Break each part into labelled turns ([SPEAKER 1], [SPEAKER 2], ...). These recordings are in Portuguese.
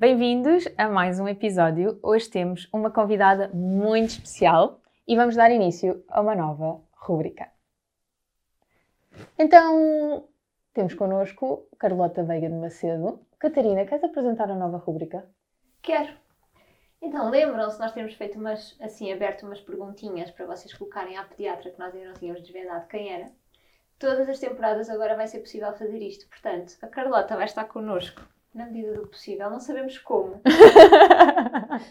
[SPEAKER 1] Bem-vindos a mais um episódio. Hoje temos uma convidada muito especial e vamos dar início a uma nova rúbrica. Então, temos connosco Carlota Veiga de Macedo. Catarina, queres apresentar a nova rúbrica?
[SPEAKER 2] Quero. Então, lembram-se, nós temos feito umas, assim, aberto umas perguntinhas para vocês colocarem à pediatra que nós ainda não tínhamos desvendado quem era. Todas as temporadas agora vai ser possível fazer isto. Portanto, a Carlota vai estar connosco na medida do possível. Não sabemos como.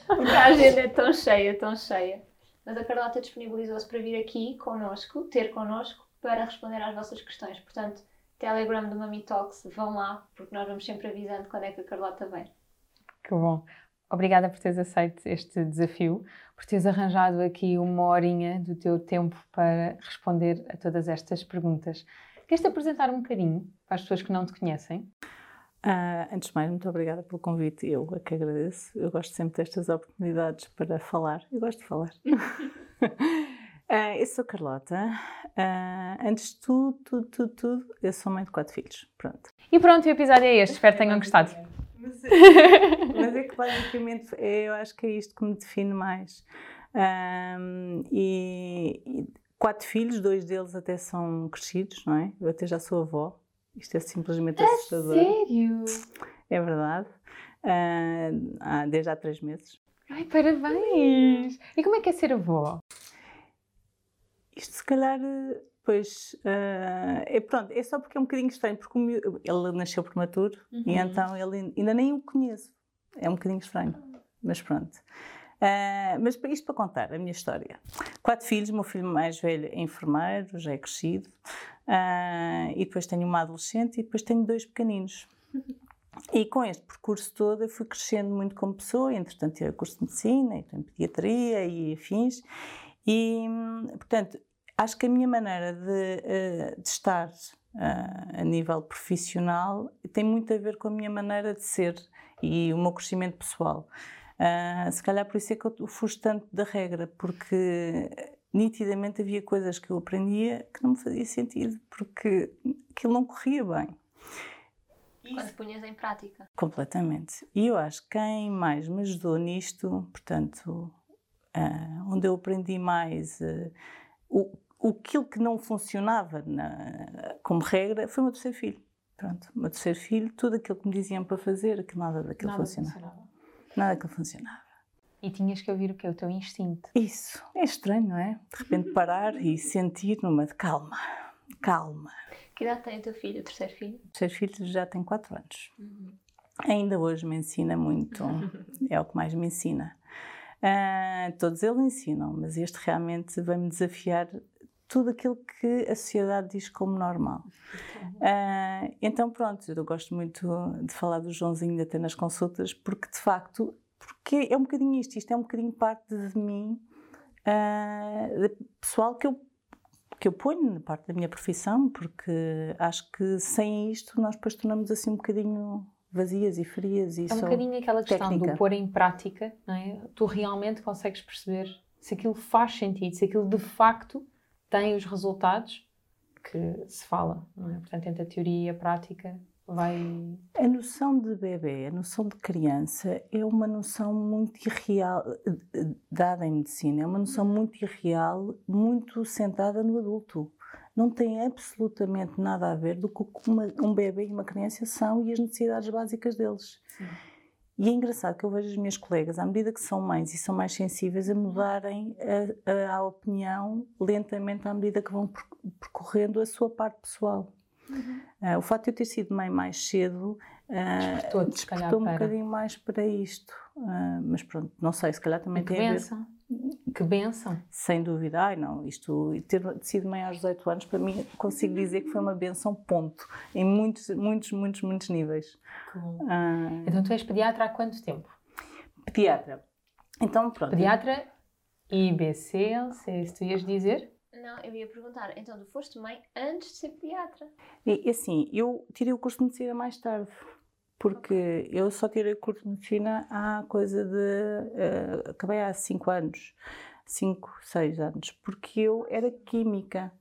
[SPEAKER 2] Porque a agenda é tão cheia, tão cheia. Mas a Carlota disponibilizou-se para vir aqui connosco, ter connosco, para responder às vossas questões. Portanto, Telegram do Mami Talks, vão lá, porque nós vamos sempre avisando quando é que a Carlota vem.
[SPEAKER 1] Que bom. Obrigada por teres aceito este desafio, por teres arranjado aqui uma horinha do teu tempo para responder a todas estas perguntas. Queres-te apresentar um bocadinho para as pessoas que não te conhecem?
[SPEAKER 3] Uh, antes de mais, muito obrigada pelo convite. Eu é que agradeço. Eu gosto sempre destas oportunidades para falar. Eu gosto de falar. uh, eu sou Carlota. Uh, antes de tudo, tudo, tudo, tudo, eu sou mãe de quatro filhos. Pronto.
[SPEAKER 1] E pronto, o episódio é este. Espero que tenham gostado.
[SPEAKER 3] Mas é, mas é que basicamente é, eu acho que é isto que me define mais. Um, e, e quatro filhos, dois deles até são crescidos, não é? Eu até já sou avó. Isto é simplesmente assustador.
[SPEAKER 1] Sério?
[SPEAKER 3] É verdade. Uh, desde há três meses.
[SPEAKER 1] Ai, parabéns! E como é que é ser avó?
[SPEAKER 3] Isto se calhar, pois, uh, é pronto, é só porque é um bocadinho estranho, porque ele nasceu prematuro uhum. e então ele ainda nem o conheço. É um bocadinho estranho, mas pronto. Uh, mas isto para contar a minha história. Quatro filhos, meu filho mais velho é enfermeiro, já é crescido. Uh, e depois tenho uma adolescente e depois tenho dois pequeninos. E com este percurso todo eu fui crescendo muito como pessoa, entretanto tirei curso de medicina, e pediatria e afins. E, portanto, acho que a minha maneira de, eh, de estar uh, a nível profissional tem muito a ver com a minha maneira de ser e o meu crescimento pessoal. Se calhar por isso é que eu fujo tanto da regra, porque nitidamente havia coisas que eu aprendia que não me fazia sentido, porque aquilo não corria bem.
[SPEAKER 2] Quando punhas em prática.
[SPEAKER 3] Completamente. E eu acho que quem mais me ajudou nisto, portanto, uh, onde eu aprendi mais uh, o, o aquilo que não funcionava na, como regra, foi o meu terceiro filho. Pronto, o meu terceiro filho, tudo aquilo que me diziam para fazer, que nada daquilo nada funcionava. funcionava. Nada daquilo funcionava.
[SPEAKER 1] E tinhas que ouvir o que é o teu instinto.
[SPEAKER 3] Isso. É estranho, não é? De repente parar e sentir numa de calma, calma.
[SPEAKER 2] Que idade tem o teu filho, o terceiro filho? O
[SPEAKER 3] terceiro filho já tem 4 anos. Uhum. Ainda hoje me ensina muito, é o que mais me ensina. Uh, todos eles ensinam, mas este realmente vai-me desafiar tudo aquilo que a sociedade diz como normal. Uh, então, pronto, eu gosto muito de falar do Joãozinho até nas consultas, porque de facto porque é um bocadinho isto, isto é um bocadinho parte de mim, uh, pessoal que eu, que eu ponho na parte da minha profissão, porque acho que sem isto nós depois tornamos assim um bocadinho vazias e frias e
[SPEAKER 1] É um bocadinho aquela questão técnica. do pôr em prática, não é? Tu realmente consegues perceber se aquilo faz sentido, se aquilo de facto tem os resultados que se fala, não é? Portanto, entre a teoria e a prática vai.
[SPEAKER 3] A noção de bebê, a noção de criança é uma noção muito irreal, dada em medicina, é uma noção muito irreal, muito centrada no adulto. Não tem absolutamente nada a ver do que uma, um bebê e uma criança são e as necessidades básicas deles. Sim. E é engraçado que eu vejo as minhas colegas, à medida que são mães e são mais sensíveis, a mudarem a, a, a opinião lentamente à medida que vão percorrendo a sua parte pessoal. Uh, o facto de eu ter sido mãe mais cedo uh, despertou, um para... bocadinho mais para isto. Uh, mas pronto, não sei, se calhar também tem a ver.
[SPEAKER 4] que benção!
[SPEAKER 3] Sem dúvida, ai não, isto, ter sido mãe aos 18 anos, para mim, consigo dizer que foi uma benção, ponto, em muitos, muitos, muitos, muitos níveis.
[SPEAKER 4] Ah, então tu és pediatra há quanto tempo?
[SPEAKER 3] Pediatra. Então, pronto.
[SPEAKER 4] Pediatra IBC, se tu ias dizer?
[SPEAKER 2] Não, eu ia perguntar, então tu foste mãe antes de ser pediatra?
[SPEAKER 3] E, assim, eu tirei o curso de medicina mais tarde porque eu só tirei curso de medicina há coisa de. Uh, acabei há 5 anos, 5, 6 anos, porque eu era química.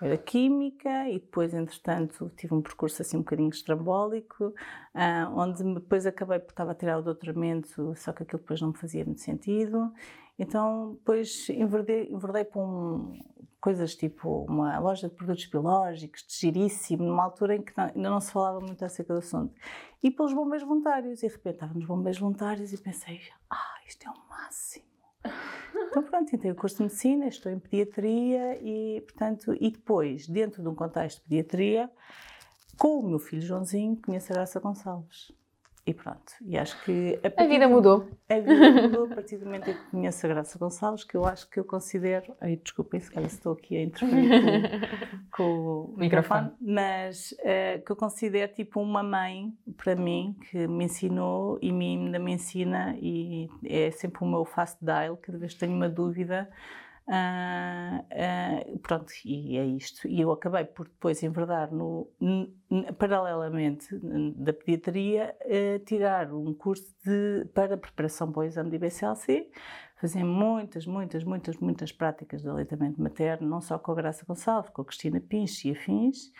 [SPEAKER 3] Era química e depois, entretanto, tive um percurso assim um bocadinho estrambólico, uh, onde depois acabei por estava a tirar o doutoramento, só que aquilo depois não me fazia muito sentido. Então, depois enverdei, enverdei para um, coisas tipo uma loja de produtos biológicos, de giríssimo, numa altura em que não, ainda não se falava muito acerca do assunto. E pelos bombeiros voluntários, e de repente estava nos bombeiros voluntários e pensei, ah, isto é o máximo. então pronto, entrei o curso de medicina, estou em pediatria e, portanto, e depois, dentro de um contexto de pediatria, com o meu filho Joãozinho, conheço a Graça Gonçalves. E pronto, e acho que...
[SPEAKER 4] A, a vida mudou.
[SPEAKER 3] A vida mudou a partir do momento em que conheço a Graça Gonçalves, que eu acho que eu considero... Ai, desculpem se calhar estou aqui a interferir com, com o microfone, mas uh, que eu considero tipo uma mãe para mim, que me ensinou e me, ainda me ensina e é sempre o meu fast dial, cada vez que tenho uma dúvida Uh, uh, pronto, e é isto. E eu acabei por depois enverdar, no, paralelamente da pediatria, uh, tirar um curso de, para preparação para o exame de IBCLC, fazer muitas, muitas, muitas, muitas práticas de aleitamento materno, não só com a Graça Gonçalves, com a Cristina Pinche e afins.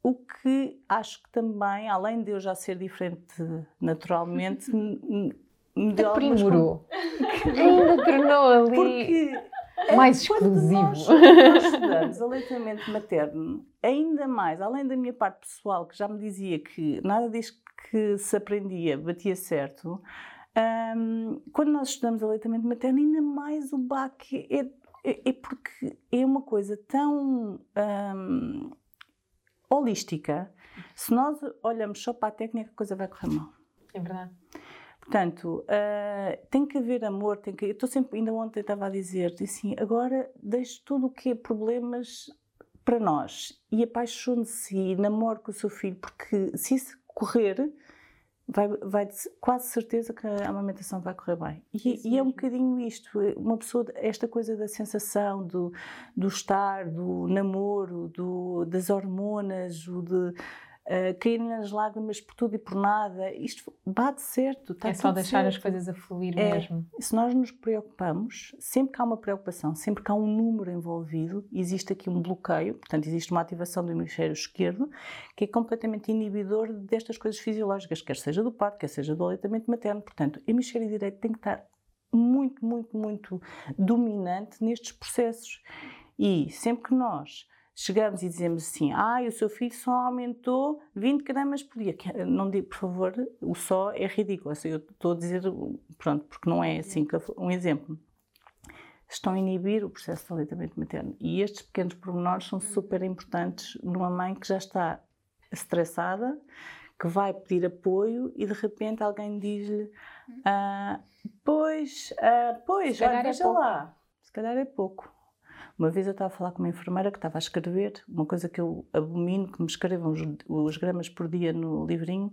[SPEAKER 3] o que acho que também, além de eu já ser diferente naturalmente,
[SPEAKER 4] me aprimorou. Ainda tornou ali Porque, é mais exclusivo.
[SPEAKER 3] Nós, nós estudamos aleitamento materno, ainda mais, além da minha parte pessoal, que já me dizia que nada disso que se aprendia batia certo, um, quando nós estudamos aleitamento materno, ainda mais o baque é, é, é porque é uma coisa tão um, holística. Se nós olhamos só para a técnica, a coisa vai correr mal.
[SPEAKER 4] É verdade.
[SPEAKER 3] Portanto, uh, tem que haver amor, tem que. Eu estou sempre, ainda ontem estava a dizer, assim, agora deixe tudo o que é problemas para nós e apaixone-se e namore com o seu filho, porque se isso correr, vai, vai quase certeza que a amamentação vai correr bem. E, e, é um bocadinho isto, uma pessoa, esta coisa da sensação, do, do estar, do namoro, do, das hormonas, o de uh, cair nas lágrimas por tudo e por nada. Isto bate certo.
[SPEAKER 4] é só deixar
[SPEAKER 3] certo.
[SPEAKER 4] as coisas a fluir
[SPEAKER 3] é,
[SPEAKER 4] mesmo.
[SPEAKER 3] Se nós nos preocupamos, sempre que há uma preocupação, sempre que há um número envolvido, existe aqui um bloqueio, portanto, existe uma ativação do hemisfério esquerdo que é completamente inibidor destas coisas fisiológicas, quer seja do parto, quer seja do aleitamento materno. Portanto, o hemisfério direito tem que estar muito, muito, muito dominante nestes processos. E sempre que nós chegamos e dizemos assim: ah, o seu filho só aumentou 20 gramas por dia. Não digo, por favor, o só é ridículo. Assim, eu estou a dizer, pronto, porque não é assim. Um exemplo. Estão a inibir o processo de aleitamento materno. E estes pequenos pormenores são super importantes numa mãe que já está estressada, que vai pedir apoio e de repente alguém diz-lhe: ah, Pois, ah, pois, olha, é veja é lá, se calhar é pouco uma vez eu estava a falar com uma enfermeira que estava a escrever, uma coisa que eu abomino, que me escrevam os, os gramas por dia no livrinho,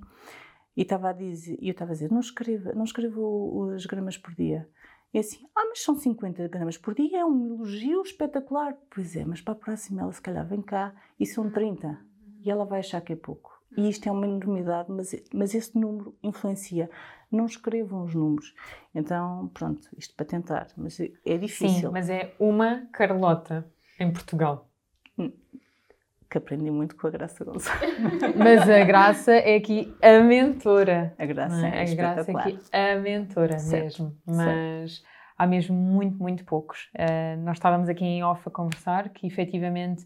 [SPEAKER 3] e estava a dizer, eu estava a dizer, não escreva, não escreva os gramas por dia. E assim, ah, mas são 50 gramas por dia, é um elogio espetacular. Pois é, mas para a próxima ela se calhar vem cá e são 30. E ela vai achar que é pouco. E isto é uma enormidade, mas, mas esse número influencia. Não escrevam os números. Então, pronto, isto para tentar, mas é difícil.
[SPEAKER 4] Sim, mas é uma Carlota em Portugal. Hum,
[SPEAKER 3] que aprendi muito com a Graça Gonçalves.
[SPEAKER 4] Mas a Graça é aqui a mentora.
[SPEAKER 3] A Graça é, é A Graça é aqui
[SPEAKER 4] a mentora certo, mesmo. Mas certo. há mesmo muito, muito poucos. Uh, nós estávamos aqui em off a conversar que efetivamente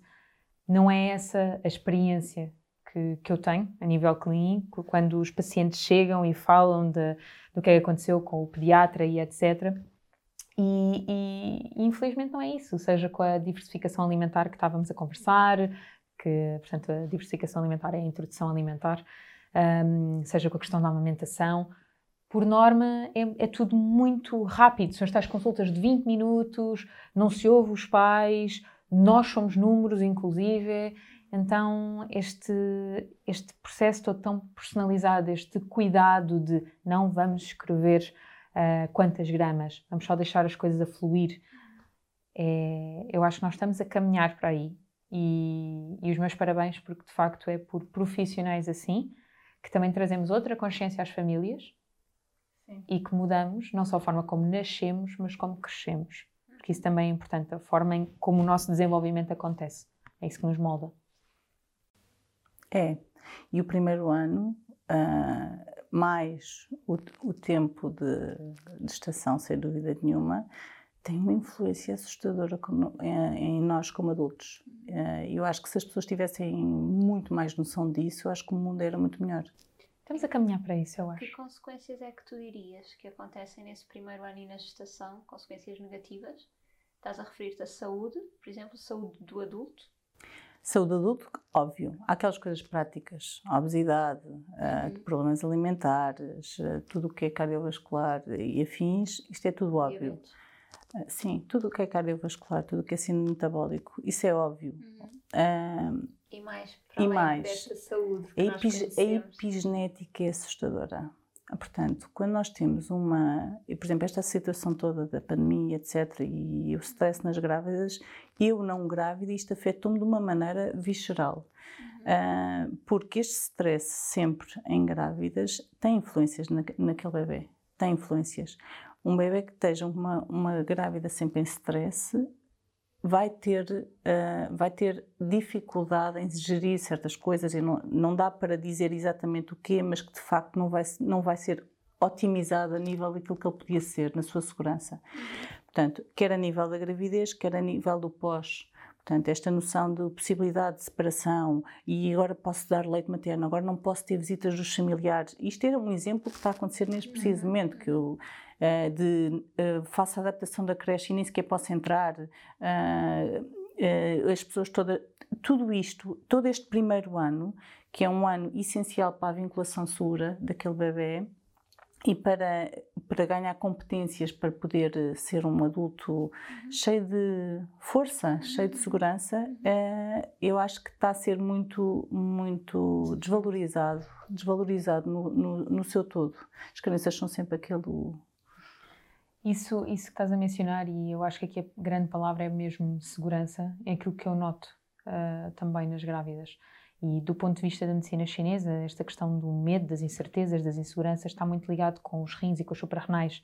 [SPEAKER 4] não é essa a experiência que, que eu tenho a nível clínico, quando os pacientes chegam e falam de, do que é aconteceu com o pediatra e etc. E, e, infelizmente não é isso, seja com a diversificação alimentar que estávamos a conversar, que portanto a diversificação alimentar é a introdução alimentar, um, seja com a questão da amamentação,
[SPEAKER 1] por norma, é, é, tudo muito rápido. São estas consultas de 20 minutos, não se ouve os pais, nós somos números, inclusive. Então, este, este processo todo tão personalizado, este cuidado de não vamos escrever uh, quantas gramas, vamos só deixar as coisas a fluir, é, eu acho que nós estamos a caminhar para aí. E, e, os meus parabéns, porque de facto é por profissionais assim que também trazemos outra consciência às famílias Sim. e que mudamos não só a forma como nascemos, mas como crescemos. Porque isso também é importante, a forma em como o nosso desenvolvimento acontece. É isso que nos molda.
[SPEAKER 3] É. E o primeiro ano, uh, mais o, o tempo de, de, estação, sem dúvida nenhuma, tem uma influência assustadora em, em nós como adultos. Uh, eu acho que se as pessoas tivessem muito mais noção disso, eu acho que o mundo era muito melhor.
[SPEAKER 1] Estamos a caminhar para isso, eu acho.
[SPEAKER 2] Que consequências é que tu dirias que acontecem nesse primeiro ano e na gestação? Consequências negativas? Estás a referir-te à saúde, por exemplo, saúde do adulto?
[SPEAKER 3] Saúde adulto, óbvio. Há aquelas coisas práticas, a obesidade, uh, problemas alimentares, tudo o que é cardiovascular e afins, isto é tudo óbvio. Uh, sim, tudo o que é cardiovascular, tudo o que é síndrome metabólico, isso é óbvio.
[SPEAKER 2] Uhum. e mais, para e mais, desta saúde que a,
[SPEAKER 3] a epigenética é assustadora. Portanto, quando nós temos uma, por exemplo, esta situação toda da pandemia, etc., e o stress nas grávidas, eu não grávida, isto afetou-me de uma maneira visceral. Uhum. Uh, porque este stress sempre em grávidas tem influências na, naquele bebê. Tem influências. Um bebê que esteja uma, uma grávida sempre em stress vai ter, uh, vai ter dificuldade em gerir certas coisas e não, não dá para dizer exatamente o quê, mas que de facto não vai, não vai ser otimizado a nível daquilo que ele podia ser na sua segurança. Portanto, quer a nível da gravidez, quer a nível do pós. Portanto, esta noção de possibilidade de separação e agora posso dar leite materno, agora não posso ter visitas dos familiares. Isto era um exemplo que está a acontecer neste preciso momento, que eu uh, de uh, faço a adaptação da creche e nem sequer posso entrar, uh, as pessoas todas, tudo isto, todo este primeiro ano, que é um ano essencial para a vinculação segura daquele bebê, e para, para ganhar competências para poder ser um adulto uhum. cheio de força, uhum. cheio de segurança, eu acho que está a ser muito, muito desvalorizado, desvalorizado no, no, no seu todo. As crianças são sempre aquele
[SPEAKER 1] isso, isso que estás a mencionar, e eu acho que aqui a grande palavra é mesmo segurança, é aquilo que eu noto uh, também nas grávidas. E do ponto de vista da medicina chinesa, esta questão do medo, das incertezas, das inseguranças, está muito ligado com os rins e com os suprarrenais,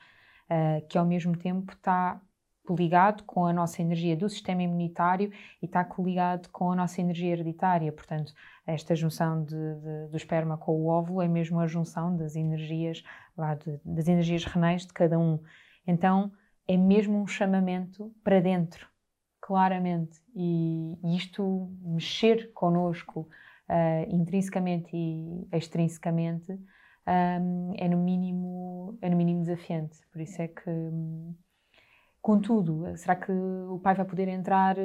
[SPEAKER 1] uh, que ao mesmo tempo está ligado com a nossa energia do sistema imunitário e está coligado com a nossa energia hereditária. Portanto, esta junção de, de, do esperma com o óvulo é mesmo a junção das energias, lá, de, das energias renais de cada um. Então é mesmo um chamamento para dentro, claramente. E, isto mexer connosco uh, intrinsecamente e extrinsecamente um, é, no mínimo, é no mínimo desafiante. Por isso é que. Um, Contudo, será que o pai vai poder entrar,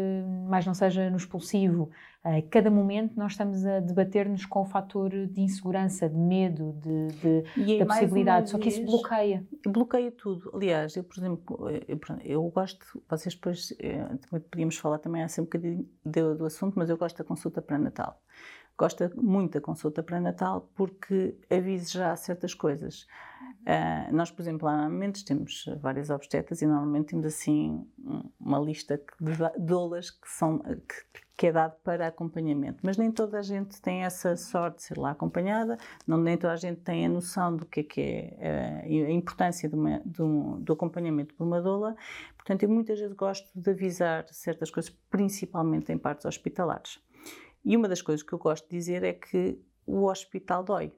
[SPEAKER 1] mais não seja no expulsivo? A cada momento nós estamos a debater-nos com o fator de insegurança, de medo, de, de da possibilidade, só que isso bloqueia.
[SPEAKER 3] Bloqueia tudo. Aliás, eu, por exemplo, eu, eu gosto, vocês depois, eh, podíamos falar também assim um bocadinho do, do assunto, mas eu gosto da consulta pré-natal gosta muito da consulta pré-natal porque avisa já certas coisas. Uh, nós, por exemplo, lá normalmente temos várias obstetras e normalmente temos assim uma lista de dolas que, são, que, que, é dado para acompanhamento. Mas nem toda a gente tem essa sorte de ser lá acompanhada, não, nem toda a gente tem a noção do que é, que é uh, a importância de uma, de um, do acompanhamento por uma doula. Portanto, eu muitas vezes gosto de avisar certas coisas, principalmente em partes hospitalares. E uma das coisas que eu gosto de dizer é que o hospital dói.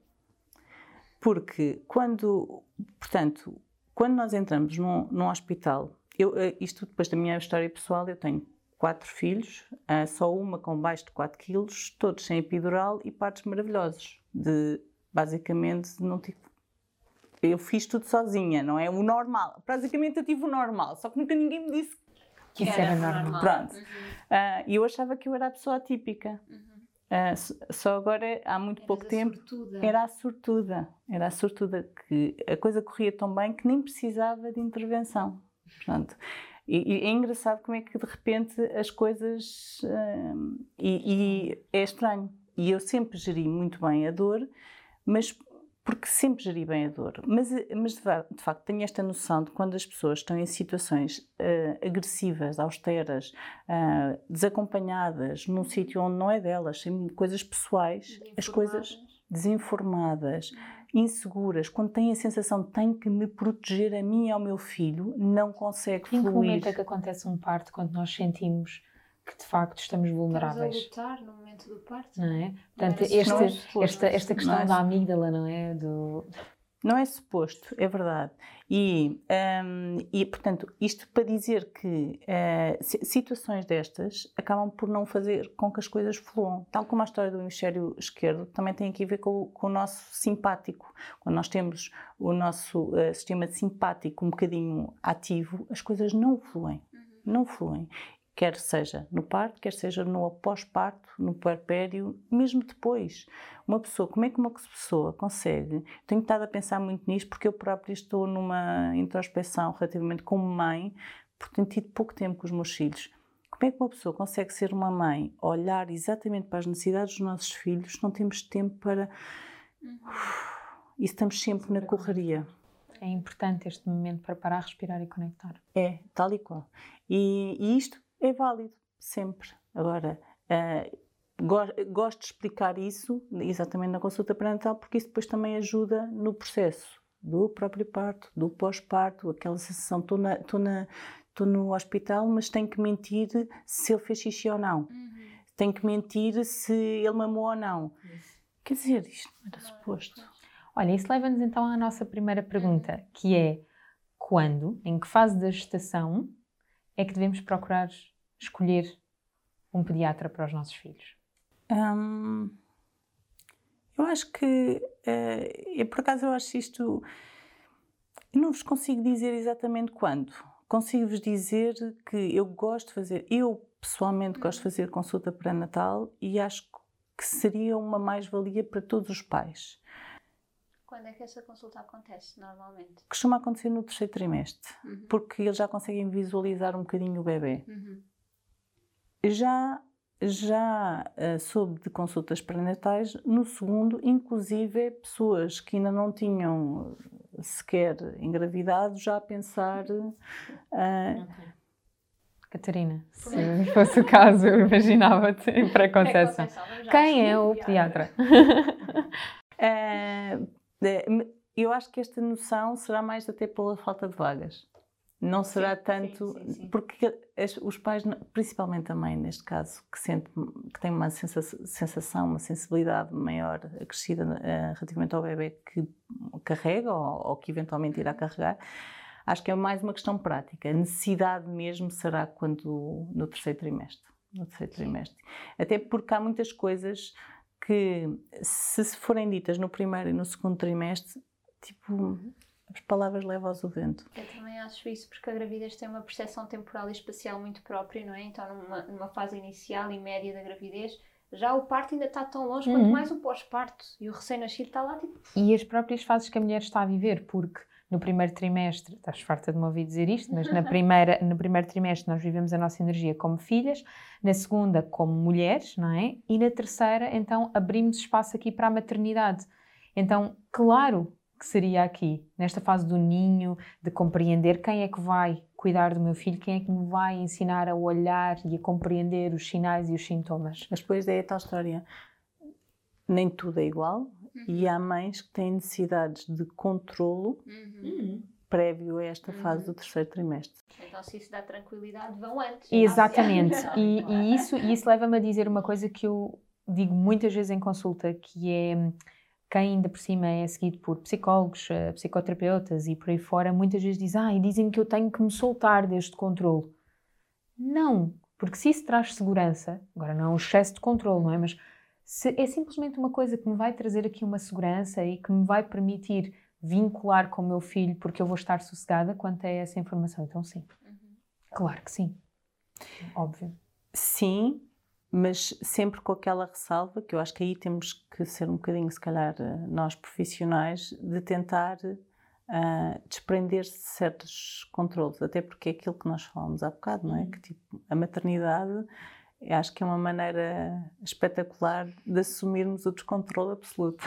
[SPEAKER 3] Porque quando, portanto, quando nós entramos num, num hospital, eu, eh, isto depois da minha história pessoal, eu tenho quatro filhos, uh, só uma com baixo de 4 quilos, todos sem epidural e partos maravilhosos. De, basicamente, não tive eu fiz tudo sozinha, não é? O normal. Basicamente eu tive o normal, só que nunca ninguém me disse
[SPEAKER 1] que isso era, era normal.
[SPEAKER 3] Pronto. Uhum. Uh, e eu achava que eu era a pessoa atípica. Uhum. Uh, só agora, há muito Eras pouco tempo, sortuda. era a sortuda. Era a sortuda que a coisa corria tão bem que nem precisava de intervenção. Portanto, e, e é engraçado como é que de repente as coisas. Uh, e, e é estranho. E eu sempre geri muito bem a dor, mas porque sempre geri bem a dor. Mas, mas de, facto tenho esta noção de quando as pessoas estão em situações uh, agressivas, austeras, uh, desacompanhadas, num sítio onde não é delas, sem coisas pessoais, as coisas desinformadas, inseguras, quando têm a sensação de tenho que me proteger a mim e ao meu filho, não consegue fluir. Em que
[SPEAKER 1] momento é que acontece um parto quando nós sentimos que de facto estamos vulneráveis.
[SPEAKER 2] Estamos a lutar no momento do parto.
[SPEAKER 1] Não é? Portanto, este, é esta, esta questão é da amígdala, não é? Do...
[SPEAKER 3] Não é suposto, é verdade. E, um, e portanto, isto para dizer que uh, situações destas acabam por não fazer com que as coisas fluam. Tal como a história do hemisfério esquerdo também tem aqui a ver com, com o nosso simpático. Quando nós temos o nosso uh, sistema simpático um bocadinho ativo, as coisas não fluem. Uhum. Não fluem quer seja no parto, quer seja no pós-parto, no puerpério, mesmo depois. Uma pessoa, como é que uma pessoa consegue? Tenho estado a pensar muito nisto porque eu própria estou numa introspeção relativamente como mãe, porque tenho tido pouco tempo com os meus filhos. Como é que uma pessoa consegue ser uma mãe, olhar exatamente para as necessidades dos nossos filhos, não temos tempo para. E estamos sempre na correria.
[SPEAKER 1] É importante este momento para parar, respirar e conectar.
[SPEAKER 3] É, tal e qual. E, e isto é válido, sempre. Agora, uh, gosto de explicar isso exatamente na consulta pré-natal, porque isso depois também ajuda no processo do próprio parto, do pós-parto, aquela sensação, estou na, estou na, estou no hospital, mas tenho que mentir se ele fez xixi ou não. Uhum. Tenho que mentir se ele mamou ou não. Isso. Quer dizer, isto não era suposto.
[SPEAKER 1] Olha, isso leva-nos então à nossa primeira pergunta, que é quando, em que fase da gestação é que devemos procurar escolher um pediatra para os nossos filhos?
[SPEAKER 3] Hum, eu acho que, uh, por acaso, eu acho isto. Eu não vos consigo dizer exatamente quando. Consigo-vos dizer que eu gosto de fazer, eu pessoalmente gosto de fazer consulta pré-natal e acho que seria uma mais-valia para todos os pais.
[SPEAKER 2] Quando é que essa consulta acontece, normalmente?
[SPEAKER 3] Costuma acontecer no terceiro trimestre, uhum. porque eles já conseguem visualizar um bocadinho o bebê. Uhum. Já, já uh, soube de consultas pré-natais no segundo, inclusive pessoas que ainda não tinham sequer engravidado, já a pensar. Uh, okay.
[SPEAKER 1] Catarina, se fosse o caso, eu imaginava-te em pré-conceição. Quem é o pediatra?
[SPEAKER 3] uh, eu acho que esta noção será mais até pela falta de vagas. Não será sim, tanto. Sim, sim, porque os pais, principalmente a mãe, neste caso, que, sente, que tem uma sensação, uma sensibilidade maior acrescida uh, relativamente ao bebê que carrega ou, ou, que eventualmente irá carregar, acho que é mais uma questão prática. A necessidade mesmo será quando no terceiro trimestre. No terceiro trimestre. Até porque há muitas coisas que, se forem ditas no primeiro e no segundo trimestre, tipo as palavras levam-as o vento.
[SPEAKER 2] Eu também acho isso, porque a gravidez tem uma percepção temporal e espacial muito própria, não é? Então, numa, numa fase inicial e média da gravidez, já o parto ainda está tão longe, uhum. quanto mais o pós-parto. E o recém-nascido está lá tipo.
[SPEAKER 1] E as próprias fases que a mulher está a viver, porque no primeiro trimestre, estás farta de me ouvir dizer isto, mas na primeira, no primeiro trimestre nós vivemos a nossa energia como filhas, na segunda como mulheres, não é? E na terceira, então, abrimos espaço aqui para a maternidade. Então, claro que seria aqui, nesta fase do ninho, de compreender quem é que vai cuidar do meu filho, quem é que me vai ensinar a olhar e a compreender os sinais e os sintomas.
[SPEAKER 3] Mas depois é a tal história. Nem tudo é igual uhum. e há mães que têm necessidades de controlo uhum. prévio a esta fase do uhum. terceiro trimestre.
[SPEAKER 2] Então, se isso dá tranquilidade, vão antes.
[SPEAKER 1] Exatamente. e, e, isso, e isso leva-me a dizer uma coisa que eu digo muitas vezes em consulta, que é quem ainda por cima é seguido por psicólogos, eh, psicoterapeutas e por aí fora, muitas vezes diz, ah, e dizem que eu tenho que me soltar deste controle. Não, porque se isso traz segurança, agora não é um excesso de controle, não é? Mas se é simplesmente uma coisa que me vai trazer aqui uma segurança e que me vai permitir vincular com o meu filho porque eu vou estar sossegada quanto a essa informação, então sim. Uhum. Claro que sim. Óbvio.
[SPEAKER 3] Sim, mas sempre com aquela ressalva que eu acho que aí temos que ser um bocadinho, se calhar, eh, nós profissionais, de tentar uh, desprender-se de certos controles, até porque é aquilo que nós falamos há bocado, não é? Uhum. Que tipo, a maternidade acho que é uma maneira espetacular de assumirmos o descontrole absoluto.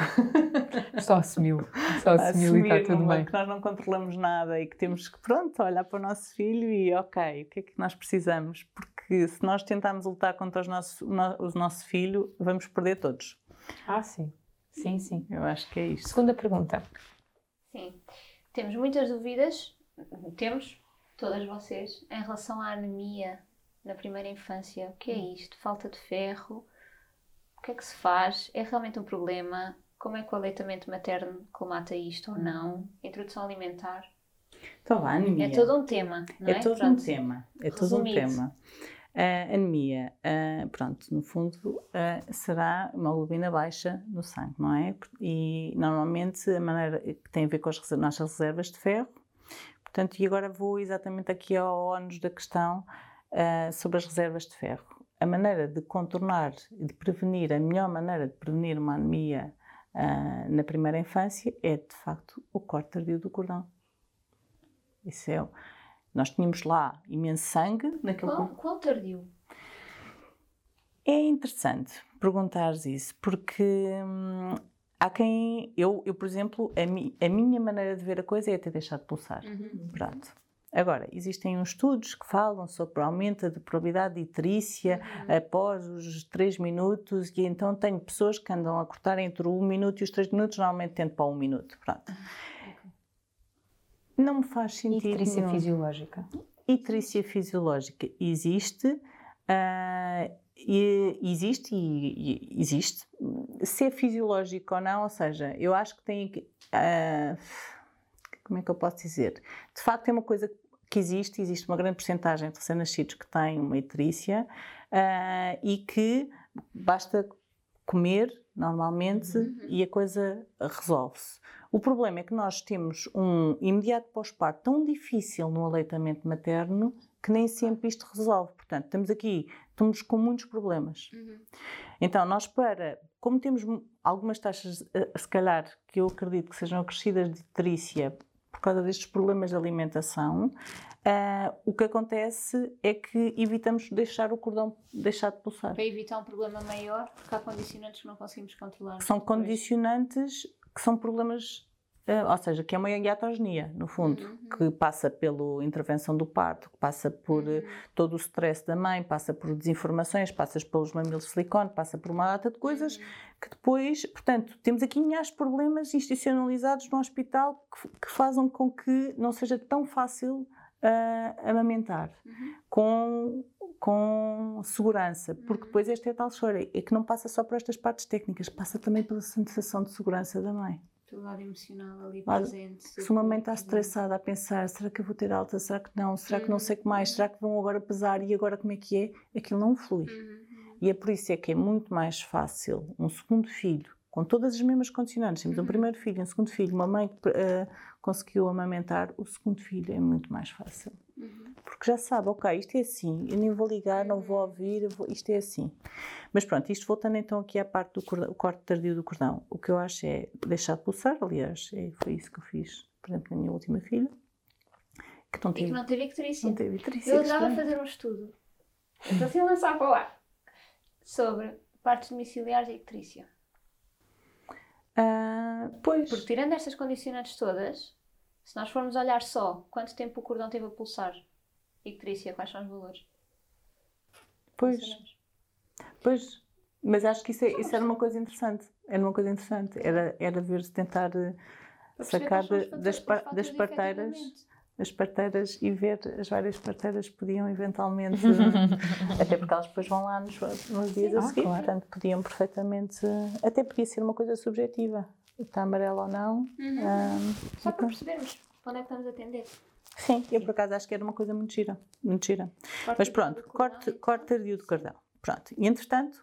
[SPEAKER 1] Só assumiu, só assumiu Assumir, e está tudo bem.
[SPEAKER 3] Que nós não controlamos nada e que temos que, pronto, olhar para o nosso filho e, ok, o que é que nós precisamos? Porque se nós tentarmos lutar contra os nossos, o nosso filho, vamos perder todos.
[SPEAKER 1] Ah, sim. Sim, sim.
[SPEAKER 3] Eu acho que é isto.
[SPEAKER 1] Segunda pergunta.
[SPEAKER 2] Sim. Temos muitas dúvidas, temos, todas vocês, em relação à anemia na primeira infância. O que é hum. isto? Falta de ferro? O que é que se faz? É realmente um problema? Como é que o aleitamento materno colmata isto ou não? Introdução alimentar?
[SPEAKER 3] Então vá, anemia.
[SPEAKER 2] É todo um tema, não é?
[SPEAKER 3] É todo Pronto. um tema. É todo um tema. A anemia, uh, pronto, no fundo, uh, será uma globina baixa no sangue, não é? E normalmente a maneira que tem a ver com as nossas reservas de ferro. Portanto, e agora vou exatamente aqui ao ónus da questão uh, sobre as reservas de ferro. A maneira de contornar e de prevenir, a melhor maneira de prevenir uma anemia uh, na primeira infância é, de facto, o corte tardio do cordão. Isso é. Nós tínhamos lá imenso sangue naquele.
[SPEAKER 2] Qual, qual tardio?
[SPEAKER 3] É interessante perguntares isso, porque hum, há quem. Eu, eu por exemplo, a, mi, a, minha maneira de ver a coisa é ter deixado de pulsar. Uhum. Pronto. Agora, existem uns estudos que falam sobre o aumento da probabilidade de iterícia uhum. após os 3 minutos, e então tenho pessoas que andam a cortar entre o 1 minuto e os 3 minutos, normalmente tendo para 1 minuto. Pronto. Uhum. Não me faz sentido.
[SPEAKER 1] Iterícia nenhum. fisiológica.
[SPEAKER 3] Iterícia fisiológica existe. Uh, e, existe e, e, existe. Se é fisiológico ou não, ou seja, eu acho que tem. Uh, como é que eu posso dizer? De facto, é uma coisa que existe, existe uma grande porcentagem de recém-nascidos que têm uma iterícia uh, e que basta comer normalmente uhum. e a coisa resolve-se. O problema é que nós temos um imediato pós-parto tão difícil no aleitamento materno que nem sempre isto resolve. Portanto, estamos aqui, estamos com muitos problemas. Uhum. Então, nós para, como temos algumas taxas, eh, se calhar, que eu acredito que sejam acrescidas de iterícia por causa destes problemas de alimentação, uh, o que acontece é que evitamos deixar o cordão deixar de pulsar.
[SPEAKER 2] Para evitar um problema maior, porque há condicionantes que não conseguimos controlar.
[SPEAKER 3] São depois. condicionantes que são problemas ou seja, que é uma hiatogenia, no fundo, uhum. que passa pela intervenção do parto, que passa por uhum. todo o stress da mãe, passa por desinformações, passa pelos mamilos de silicone, passa por uma data de coisas uhum. que depois, portanto, temos aqui milhares de problemas institucionalizados no hospital que, que fazem com que não seja tão fácil uh, amamentar uhum. com, com segurança, porque uhum. depois esta é a tal história, é que não passa só por estas partes técnicas, passa também pela sensação de segurança da mãe
[SPEAKER 2] pelo lado emocional ali presente.
[SPEAKER 3] Se uma mãe está estressada a pensar, será que eu vou ter alta, será que não, será que não sei o que mais, será que vão agora pesar e agora como é que é? Aquilo não flui. Uhum. E é por isso é que é muito mais fácil um segundo filho, com todas as mesmas condicionantes, temos uhum. um primeiro filho, um segundo filho, uma mãe que uh, conseguiu amamentar, o segundo filho é muito mais fácil. Uhum. Porque já sabe, ok, isto é assim, eu nem vou ligar, não vou ouvir, vou, isto é assim. Mas pronto, isto voltando então aqui à parte do cordão, corte tardio do cordão, o que eu acho é deixar de pulsar, aliás, é, foi isso que eu fiz, por exemplo, na minha última filha.
[SPEAKER 2] Que não teve, e que não teve icterícia.
[SPEAKER 3] Não teve icterícia.
[SPEAKER 2] Eu adorava fazer um estudo, então se lançar para ar, sobre partes domiciliares e icterícia.
[SPEAKER 3] Uh, pois.
[SPEAKER 2] Porque tirando estas condicionantes todas, se nós formos olhar só quanto tempo o cordão teve a pulsar, icterícia, quais são os valores?
[SPEAKER 3] Pois. Pois, mas acho que isso, é, isso era uma coisa interessante. Era uma coisa interessante. Era, era ver se tentar eh, sacar das, das parteiras as parteiras e ver as várias parteiras podiam eventualmente até porque elas depois vão lá nos, nos dias Sim, a seguir, claro. portanto podiam perfeitamente até podia ser uma coisa subjetiva está amarelo ou não
[SPEAKER 2] uhum. um, só para percebermos onde é que estamos a atender
[SPEAKER 3] Sim, eu por acaso acho que era uma coisa muito gira, muito gira. Corte Mas pronto, corte, corte tardio de cordão. Pronto, e entretanto,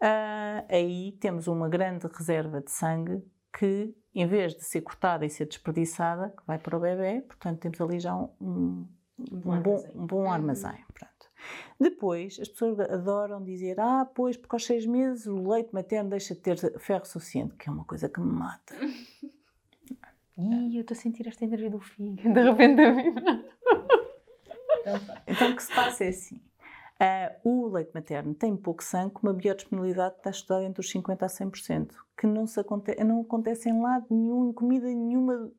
[SPEAKER 3] uh, aí temos uma grande reserva de sangue que, em vez de ser cortada e ser desperdiçada, que vai para o bebê, portanto, temos ali já um, um, um bom, um bom armazém. Pronto. Depois, as pessoas adoram dizer: ah, pois, porque aos seis meses o leite materno deixa de ter ferro suficiente, que é uma coisa que me mata.
[SPEAKER 1] Ih, eu estou a sentir esta energia do fígado, de repente a vibrar.
[SPEAKER 3] Então, o que se passa é assim. Uh, o leite materno tem pouco sangue, uma biodisponibilidade está estudada entre os 50% a 100%, que não, se aconte não acontece em lado nenhum, em comida nenhuma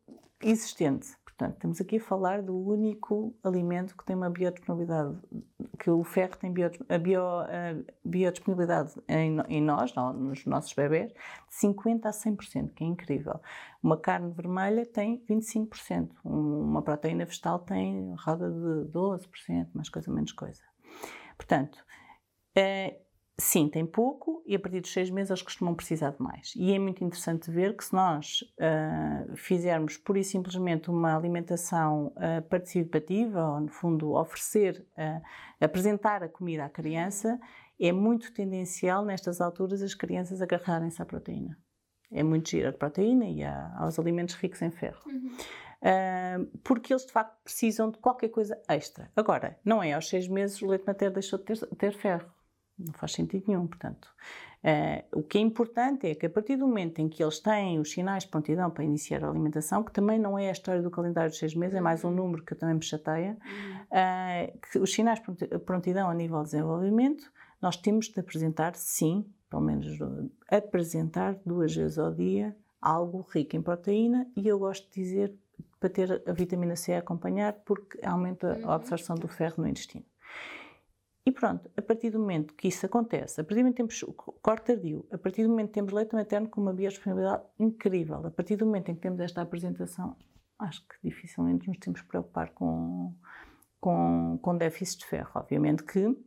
[SPEAKER 3] existente. Portanto, estamos aqui a falar do único alimento que tem uma biodisponibilidade, que o ferro tem bio, a, bio, a biodisponibilidade em, em nós, nos nossos bebés, de 50% a 100%, que é incrível. Uma carne vermelha tem 25%, uma proteína vegetal tem roda de 12%, mais coisa, menos coisa. Portanto, é, sim, tem pouco e a partir dos seis meses eles costumam precisar de mais. E é muito interessante ver que se nós uh, fizermos pura e simplesmente uma alimentação uh, participativa, ou no fundo oferecer, uh, apresentar a comida à criança, é muito tendencial nestas alturas as crianças agarrarem-se à proteína. É muito gira a proteína e a, aos alimentos ricos em ferro. Uhum porque eles de facto precisam de qualquer coisa extra. Agora, não é aos seis meses o leite materno deixou de ter, ter ferro. Não faz sentido nenhum, portanto. Uh, o que é importante é que a partir do momento em que eles têm os sinais de prontidão para iniciar a alimentação, que também não é a história do calendário de seis meses, é mais um uhum. número que também me chateia, uh, que os sinais de prontidão a nível de desenvolvimento, nós temos de apresentar, sim, pelo menos apresentar duas vezes ao dia algo rico em proteína e eu gosto de dizer para ter a vitamina C a acompanhar, porque aumenta a uhum. absorção do ferro no intestino. E pronto, a partir do momento que isso acontece, a partir do momento que temos corte tardio, a partir do momento que temos leite materno com uma biodisponibilidade incrível, a partir do momento em que temos esta apresentação, acho que dificilmente nos temos que preocupar com, com, com déficit de ferro. Obviamente que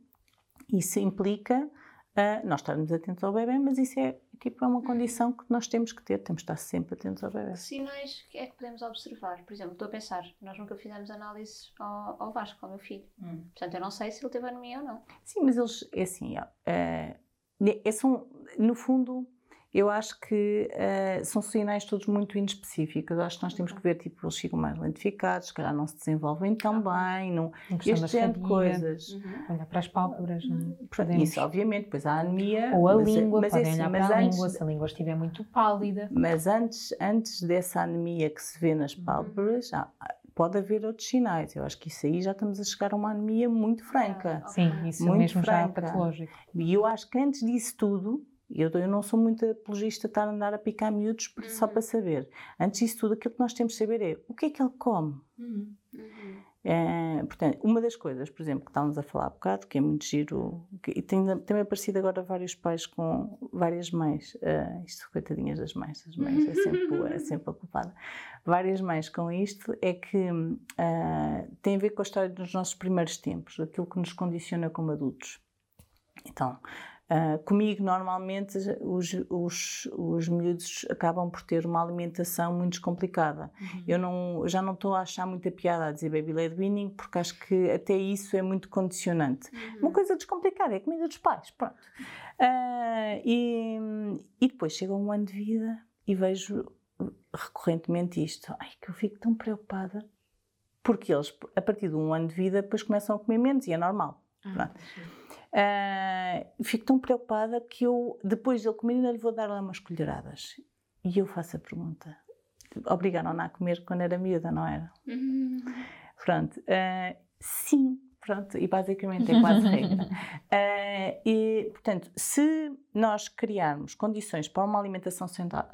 [SPEAKER 3] isso implica uh, nós estarmos atentos ao bebê, mas isso é tipo, é uma condição que nós temos que ter, temos que estar sempre atentos ao bebê.
[SPEAKER 2] Que sinais é que podemos observar? Por exemplo, estou a pensar, nós nunca fizemos análise ao, ao Vasco, ao meu filho. Hum. Portanto, eu não sei se ele teve anemia ou não.
[SPEAKER 3] Sim, mas eles, é assim, uh, é, são, no fundo, eu acho que uh, são sinais todos muito inespecíficos. Eu acho que nós temos que ver, tipo, eles ficam mais lentificados, se calhar não se desenvolvem tão bem, não, este género de coisas.
[SPEAKER 1] Uhum. Olhar para as pálpebras, não
[SPEAKER 3] é? Isso, obviamente, pois há anemia.
[SPEAKER 1] Ou a mas, é, língua, mas é podem assim, olhar para a antes, língua, se a língua estiver muito pálida.
[SPEAKER 3] Mas antes, antes dessa anemia que se vê nas uhum. pálpebras, uhum. há, pode haver outros sinais. Eu acho que isso aí já estamos a chegar a uma anemia muito franca.
[SPEAKER 1] Ah, Sim, isso muito mesmo franca. já é patológico.
[SPEAKER 3] E eu acho que antes disso tudo, eu, eu não sou muito apologista de estar a andar a picar miúdos uhum. só para saber. Antes disso tudo, aquilo que nós temos de saber é o que é que ele come. Uhum. Uhum. É, portanto, uma das coisas, por exemplo, que estávamos a falar há bocado, que é muito giro, que, e tem, tem aparecido agora vários pais com várias mães, uh, isto coitadinhas das mães, as mães é sempre, é sempre a culpada, várias mães com isto, é que uh, tem a ver com a história dos nossos primeiros tempos, aquilo que nos condiciona como adultos. Então, Uh, comigo, normalmente, os, os, os miúdos acabam por ter uma alimentação muito descomplicada. Uhum. Eu não, já não estou a achar muita piada a dizer baby led weaning, porque acho que até isso é muito condicionante. Uhum. Uma coisa descomplicada é a comida dos pais, pronto. Uh, e, e depois chega um ano de vida e vejo recorrentemente isto. Ai, que eu fico tão preocupada. Porque eles, a partir de um ano de vida, depois começam a comer menos e é normal. Ah, Uh, fico tão preocupada que eu, depois de ele comer, ainda lhe vou dar lá umas colheradas. E eu faço a pergunta: obrigaram-na a comer quando era miúda, não era? Uhum. Pronto. Uh, sim, pronto, e basicamente é quase regra. Uh, e, portanto, se nós criarmos condições para uma alimentação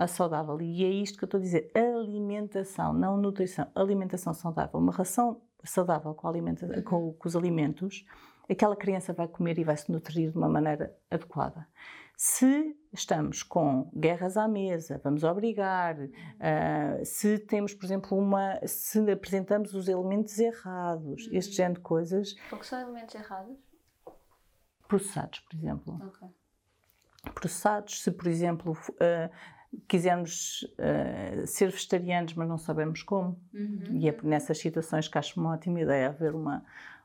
[SPEAKER 3] saudável, e é isto que eu estou a dizer, alimentação, não nutrição, alimentação saudável, uma ração saudável com, alimenta com, com os alimentos, aquela criança vai comer e vai se nutrir de uma maneira adequada. Se estamos com guerras à mesa, vamos obrigar, uh, se temos, por exemplo, uma. se apresentamos os elementos errados, uhum. este género de coisas.
[SPEAKER 2] O que são elementos errados?
[SPEAKER 3] Processados, por exemplo. Okay. Processados, se, por exemplo, uh, quisermos uh, ser vegetarianos, mas não sabemos como, uhum. e é nessas situações que acho uma ótima ideia haver uma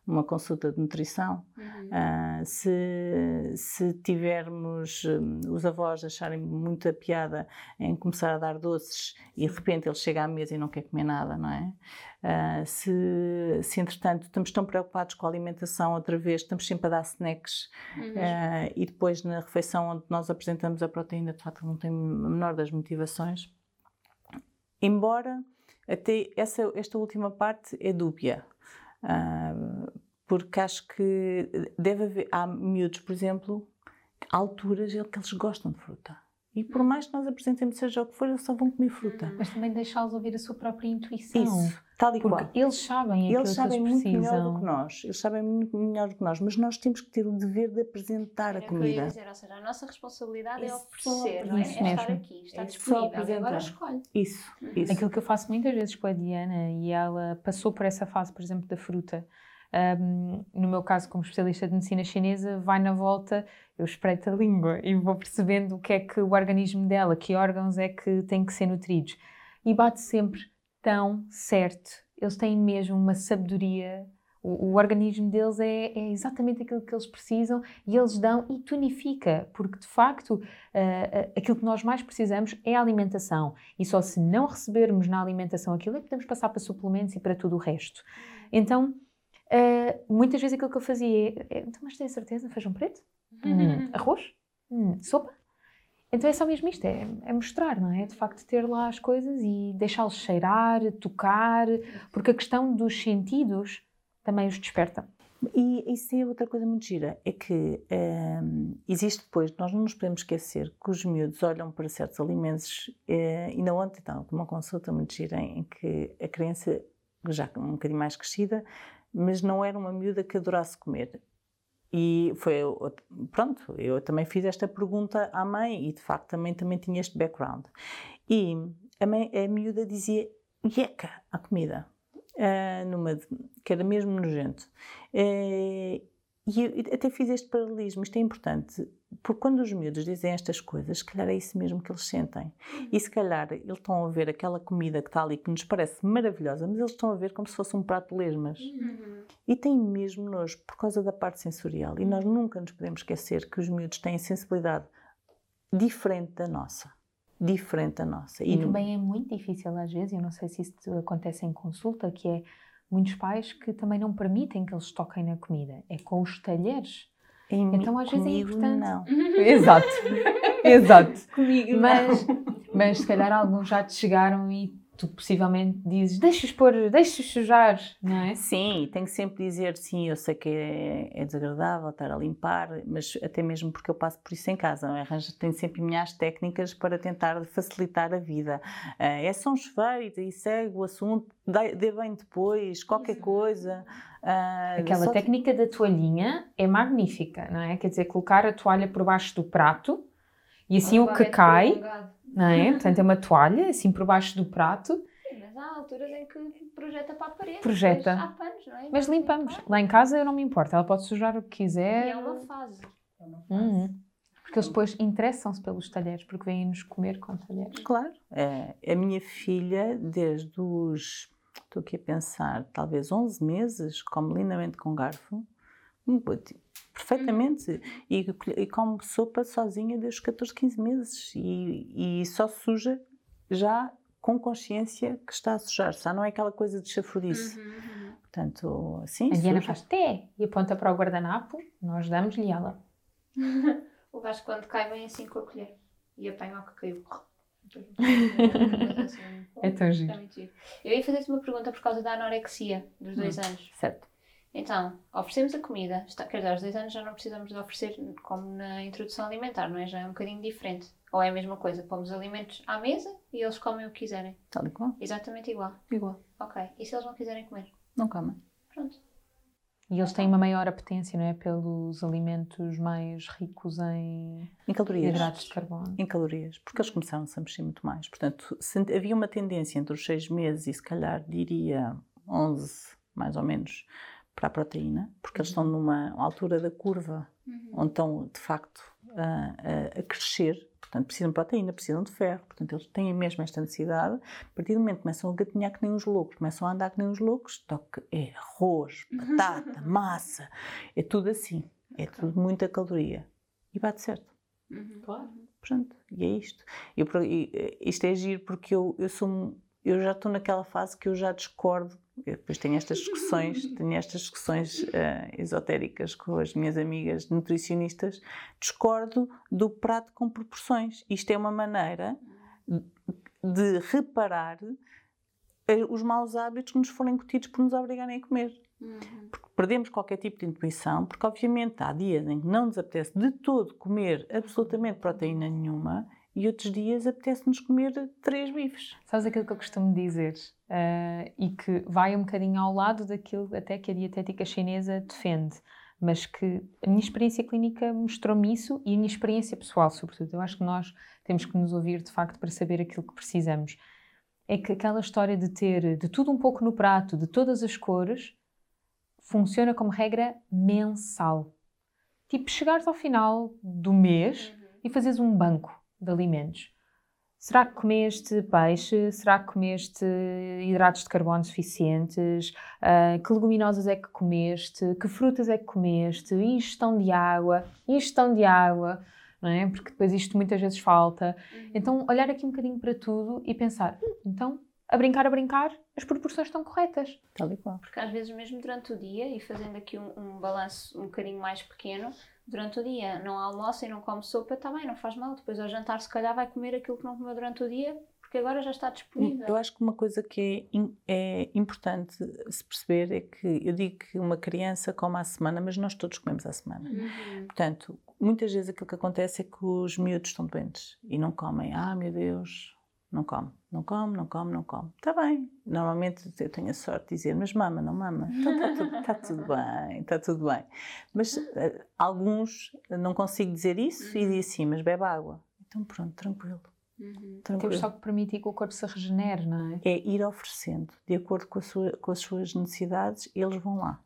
[SPEAKER 3] uma consulta de nutrição.
[SPEAKER 2] Uhum.
[SPEAKER 3] Ah, se, se tivermos hum, os avós acharem muita piada em começar a dar doces e de repente ele chega à mesa e não quer comer nada, não é? Ah, se, se entretanto estamos tão preocupados com a alimentação outra vez, estamos sempre a dar snacks
[SPEAKER 2] Uhum.
[SPEAKER 3] ah, e depois na refeição onde nós apresentamos a proteína, de facto não tem a menor das motivações. Embora até essa, esta última parte é dúbia. Ah, porque acho que deve haver, há miúdos, por exemplo, alturas em que eles gostam de fruta. E por mais que nós apresentemos seja o que for, eles só vão comer fruta.
[SPEAKER 1] Mas também deixá-los ouvir a sua própria intuição.
[SPEAKER 3] Isso, tal e
[SPEAKER 1] Porque
[SPEAKER 3] qual.
[SPEAKER 1] eles sabem aquilo
[SPEAKER 3] Eles sabem
[SPEAKER 1] que eles
[SPEAKER 3] muito
[SPEAKER 1] precisam.
[SPEAKER 3] melhor do que nós. Eles sabem muito melhor do que nós, mas nós temos que ter o dever de apresentar
[SPEAKER 2] Era
[SPEAKER 3] a
[SPEAKER 2] o que eu ia
[SPEAKER 3] comida.
[SPEAKER 2] dizer, ou seja, a nossa responsabilidade é
[SPEAKER 3] Isso,
[SPEAKER 2] oferecer, não é?
[SPEAKER 1] isso
[SPEAKER 2] É estar
[SPEAKER 1] mesmo.
[SPEAKER 2] aqui, estar
[SPEAKER 3] É
[SPEAKER 2] disponível. Agora escolhe.
[SPEAKER 3] Isso,
[SPEAKER 2] Uhum.
[SPEAKER 3] isso.
[SPEAKER 1] Aquilo que eu faço muitas vezes com a Diana, e ela passou por essa fase, por exemplo, da fruta. Um, no meu caso, como especialista de medicina chinesa, vai na volta, eu espreito a língua e vou percebendo o que é que o organismo dela, que órgãos é que têm que ser nutridos. E bate sempre tão certo. Eles têm mesmo uma sabedoria. O, o organismo deles é, é exatamente aquilo que eles precisam e eles dão e tonifica, porque de facto ah, aquilo que nós mais precisamos é a alimentação. E só se não recebermos na alimentação aquilo é que podemos passar para suplementos e para tudo o resto. Então, ah, muitas vezes aquilo que eu fazia é: é, então, mas tem certeza? Feijão preto? Hum, arroz? Hum, sopa? Então é só mesmo isto, é, é mostrar, não é? De facto, ter lá as coisas e deixá-los cheirar, tocar, porque a questão dos sentidos também os desperta.
[SPEAKER 3] E isso é outra coisa muito gira, é que hum, existe depois, nós não nos podemos esquecer que os miúdos olham para certos alimentos, eh, e na ontem então, uma consulta muito gira em que a criança, já um bocadinho mais crescida, mas não era uma miúda que adorasse comer. E foi, pronto, eu também fiz esta pergunta à mãe e de facto também, também tinha este background. E a, mãe, a miúda dizia yeca à comida, ah, numa, que era mesmo nojento. Eh, e eu até fiz este paralelismo, isto é importante, porque quando os miúdos dizem estas coisas, se calhar é isso mesmo que eles sentem. E se calhar eles estão a ver aquela comida que está ali, que nos parece maravilhosa, mas eles estão a ver como se fosse um prato de lesmas.
[SPEAKER 2] Uhum.
[SPEAKER 3] E têm mesmo nojo por causa da parte sensorial. E nós nunca nos podemos esquecer que os miúdos têm sensibilidade diferente da nossa. Diferente da nossa.
[SPEAKER 1] E,
[SPEAKER 3] no-
[SPEAKER 1] também é muito difícil às vezes, eu não sei se isso acontece em consulta, que é muitos pais que também não permitem que eles toquem na comida. É com os talheres.
[SPEAKER 3] Em
[SPEAKER 1] então, às vezes, é importante.
[SPEAKER 3] Não.
[SPEAKER 1] Exato, exato.
[SPEAKER 3] Comigo
[SPEAKER 1] Mas, mas se calhar alguns já te chegaram e tu possivelmente dizes deixa-os pôr, deixa-os sujar, não é?
[SPEAKER 3] Sim, tenho que sempre dizer sim, eu sei que é, é desagradável estar a limpar, mas até mesmo porque eu passo por isso em casa, não é? Arranjo, tenho sempre minhas técnicas para tentar facilitar a vida. Ah, é só um chuveiro e segue o assunto, dê, bem depois, qualquer coisa. Ah,
[SPEAKER 1] Aquela
[SPEAKER 3] só-
[SPEAKER 1] técnica da toalhinha é magnífica, não é? Quer dizer, colocar a toalha por baixo do prato e assim o que
[SPEAKER 2] Alfabeto
[SPEAKER 1] cai,
[SPEAKER 2] prolongado.
[SPEAKER 1] Não é? Portanto, é uma toalha assim por baixo do prato,
[SPEAKER 2] Sim, Mas há alturas em que projeta para a parede.
[SPEAKER 1] Projeta.
[SPEAKER 2] depois Há panos, não é?
[SPEAKER 1] mas limpamos. Lá em casa eu não me importo, ela pode sujar o que
[SPEAKER 2] E
[SPEAKER 1] quiser.
[SPEAKER 2] é uma fase.
[SPEAKER 1] Uhum. Porque eles depois interessam-se pelos talheres, porque vêm-nos comer com talheres.
[SPEAKER 3] Claro. É, a minha filha, desde os, estou aqui a pensar, talvez 11 meses, come lindamente com garfo, Hum, perfeitamente, e, e come sopa sozinha desde os 14, 15 meses, e, e só suja já com consciência que está a sujar, já não é aquela coisa de chafurdice.
[SPEAKER 2] Uhum,
[SPEAKER 3] Portanto, sim,
[SPEAKER 1] A Diana
[SPEAKER 3] suja.
[SPEAKER 1] faz té e aponta para o guardanapo, nós damos-lhe ela.
[SPEAKER 2] uhum. O Vasco quando cai vem assim com a colher e apanha o que caiu.
[SPEAKER 1] É tão giro.
[SPEAKER 2] É giro. Eu ia fazer-te uma pergunta por causa da anorexia dos dois anos.
[SPEAKER 3] Certo.
[SPEAKER 2] Então, oferecemos a comida. Está, quer dizer, aos dois anos já não precisamos de oferecer como na introdução alimentar, não é? Já é um bocadinho diferente. Ou é a mesma coisa? Pomos alimentos à mesa e eles comem o que quiserem.
[SPEAKER 3] Tal e qual.
[SPEAKER 2] Exatamente igual.
[SPEAKER 3] Igual.
[SPEAKER 2] Ok. E se eles não quiserem comer?
[SPEAKER 3] Não comem.
[SPEAKER 2] Pronto.
[SPEAKER 1] E eles têm uma maior apetência, não é? Pelos alimentos mais ricos em
[SPEAKER 3] Em calorias.
[SPEAKER 1] hidratos de carbono.
[SPEAKER 3] em calorias, porque eles começaram-se a mexer muito mais. Portanto, se havia uma tendência entre os seis meses e se calhar diria 11, mais ou menos, para a proteína, porque eles estão numa altura da curva onde estão de facto a, a- a crescer, portanto precisam de proteína, precisam de ferro, portanto eles têm mesmo esta necessidade. A partir do momento que começam a gatinhar que nem os loucos, começam a andar que nem os loucos, toque é arroz, batata, massa, é tudo assim, é tudo muita caloria. E bate certo.
[SPEAKER 2] Uhum.
[SPEAKER 1] Claro.
[SPEAKER 3] Pronto, e é isto. Eu, e, isto é giro porque eu, eu sou eu já estou naquela fase que eu já discordo eu depois tenho estas discussões, tenho estas discussões uh, esotéricas com as minhas amigas nutricionistas, discordo do prato com proporções. Isto é uma maneira de reparar eh, os maus hábitos que nos foram incutidos por nos obrigarem a comer. Uhum. Porque perdemos qualquer tipo de intuição, porque obviamente há dias em que não nos apetece de todo comer absolutamente proteína nenhuma e outros dias apetece-nos comer três bifes.
[SPEAKER 1] Sabes aquilo que eu costumo dizer? Uh, e que vai um bocadinho ao lado daquilo até que a dietética chinesa defende, mas que a minha experiência clínica mostrou-me isso e a minha experiência pessoal, sobretudo. Eu acho que nós temos que nos ouvir de facto para saber aquilo que precisamos. É que aquela história de ter de tudo um pouco no prato, de todas as cores, funciona como regra mensal. Tipo, chegares ao final do mês e fazes um banco de alimentos. Será que comeste peixe? Será que comeste hidratos de carbono suficientes? Uh, que leguminosas é que comeste? Que frutas é que comeste? Ingestão de água? Ingestão de água, não é? Porque depois isto muitas vezes falta. Uhum. Então, olhar aqui um bocadinho para tudo e pensar: hum, então, a brincar, a brincar, as proporções estão corretas.
[SPEAKER 3] Tal e qual.
[SPEAKER 2] Porque às vezes, mesmo durante o dia, e fazendo aqui um, um balanço um bocadinho mais pequeno, durante o dia não almoça e não come sopa, está bem, não faz mal. Depois ao jantar, se calhar, vai comer aquilo que não comeu durante o dia, porque agora já está disponível.
[SPEAKER 3] Eu acho que uma coisa que é, é, importante se perceber é que eu digo que uma criança come à semana, mas nós todos comemos à semana. Uhum. Portanto, muitas vezes aquilo que acontece é que os miúdos estão doentes e não comem. Ah, meu Deus, não come, não come, não come, não come. Está bem. Normalmente eu tenho a sorte de dizer, mas mama, não mama. Então está tudo, tá tudo bem, está tudo bem. Mas uh, alguns não consigo dizer isso e diz assim, mas bebe água. Então pronto, tranquilo.
[SPEAKER 1] Uhum. tranquilo. Temos só que permitir que o corpo se regenere, não é?
[SPEAKER 3] É ir oferecendo, de acordo com, sua, com as suas necessidades, eles vão lá.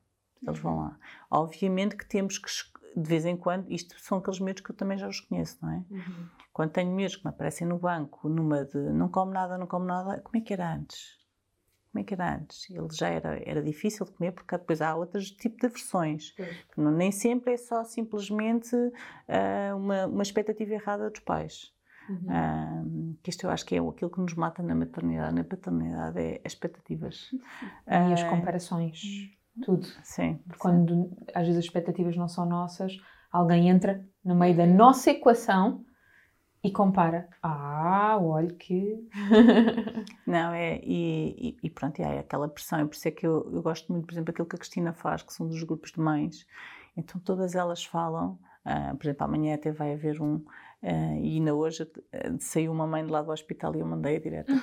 [SPEAKER 3] Eles vão lá. Obviamente que temos que de vez em quando, isto são aqueles medos que eu também já os conheço, não é? Uhum. Quando tenho medos que me aparecem no banco, numa de não como nada, não como nada, como é que era antes? Como é que era antes? Ele já era, era difícil de comer porque depois há outros tipos de versões. Não, nem sempre é só simplesmente uh, uma, uma expectativa errada dos pais. Uhum. Uh, que isto eu acho que é aquilo que nos mata na maternidade, na paternidade, é as expectativas.
[SPEAKER 1] E as comparações tudo.
[SPEAKER 3] Sim.
[SPEAKER 1] Porque quando às vezes as expectativas não são nossas, alguém entra no meio da nossa equação e compara. Ah, olha que.
[SPEAKER 3] não, é. E, e, e pronto, é aquela pressão. É por isso é que eu, eu gosto muito, por exemplo, aquilo que a Cristina faz, que são dos grupos de mães. Então todas elas falam. Uh, por exemplo, amanhã até vai haver um Uh, e ainda hoje uh, saiu uma mãe de lá do hospital e eu mandei-a direto. uh,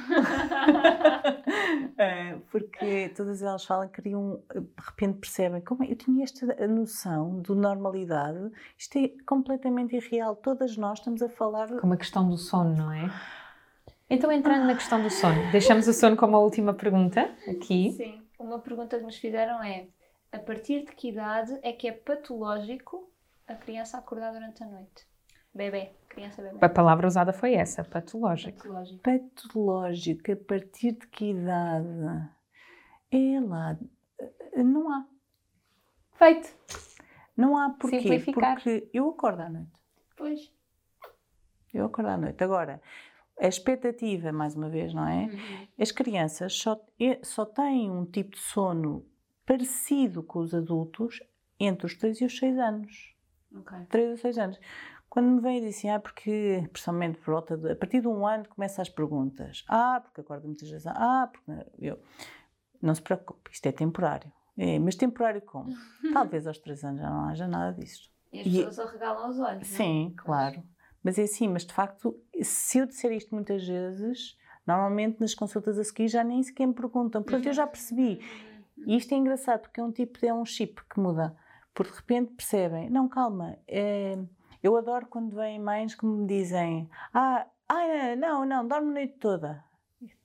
[SPEAKER 3] porque todas elas falam que queriam, de repente percebem como é, eu tinha esta noção de normalidade, isto é completamente irreal. Todas nós estamos a falar.
[SPEAKER 1] Como a questão do sono, não é? Então, entrando na questão do sono, deixamos o sono como a última pergunta aqui.
[SPEAKER 2] Sim, uma pergunta que nos fizeram é: a partir de que idade é que é patológico a criança acordar durante a noite? Bebê, criança bebê.
[SPEAKER 1] A palavra usada foi essa, patológico.
[SPEAKER 3] Patológico. Patológico, a partir de que idade? É lá, não há.
[SPEAKER 1] Feito.
[SPEAKER 3] Não há porquê? Simplificar. Porque eu acordo à noite.
[SPEAKER 2] Pois.
[SPEAKER 3] Eu acordo à noite. Agora, a expectativa, mais uma vez, não é? Uhum. As crianças só, só têm um tipo de sono parecido com os adultos entre os 3 e os 6 anos.
[SPEAKER 2] Okay.
[SPEAKER 3] 3 ou 6 anos. Quando me vem e dizem, ah, porque, principalmente por volta de, a partir de um ano começa as perguntas. Ah, porque acordo muitas vezes. Ah, porque eu. Não se preocupe, isto é temporário. É, mas temporário como? Talvez aos três anos já não haja nada disso.
[SPEAKER 2] E as e, pessoas arregalam os olhos.
[SPEAKER 3] Sim,
[SPEAKER 2] não?
[SPEAKER 3] claro. Mas é assim, mas de facto, se eu disser isto muitas vezes, normalmente nas consultas a seguir já nem sequer me perguntam. Pronto, eu já percebi. E isto é engraçado porque é um tipo de é um chip que muda. Porque de repente percebem, não, calma, é, eu adoro quando vêm mães que me dizem: Ah, ah não, não, dorme a noite toda.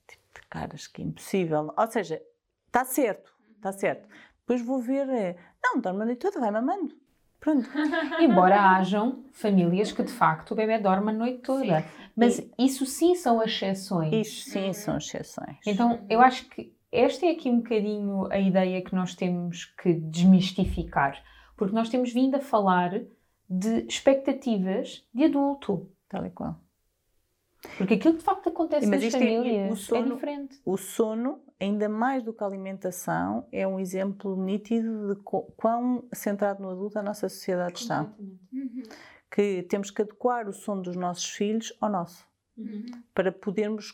[SPEAKER 3] Tipo de caras que é impossível. Ou seja, está certo, está certo. Depois vou ver: é, Não, dorme a noite toda, vai mamando. Pronto.
[SPEAKER 1] Embora hajam famílias que de facto o bebê dorme a noite toda.
[SPEAKER 2] Sim.
[SPEAKER 1] Mas isso sim são exceções.
[SPEAKER 3] Isto sim são exceções.
[SPEAKER 1] Então, eu acho que esta é aqui um bocadinho a ideia que nós temos que desmistificar. Porque nós temos vindo a falar de expectativas de adulto.
[SPEAKER 3] Tal e qual.
[SPEAKER 1] Porque aquilo que de facto acontece
[SPEAKER 3] Mas
[SPEAKER 1] nas
[SPEAKER 3] é-
[SPEAKER 1] famílias é,
[SPEAKER 3] sono-
[SPEAKER 1] diferente.
[SPEAKER 3] O sono, ainda mais do que a alimentação, é um exemplo nítido de quão centrado no adulto a nossa sociedade está.
[SPEAKER 2] Uhum.
[SPEAKER 3] Que temos que adequar o sono dos nossos filhos ao nosso,
[SPEAKER 2] Uhum.
[SPEAKER 3] para podermos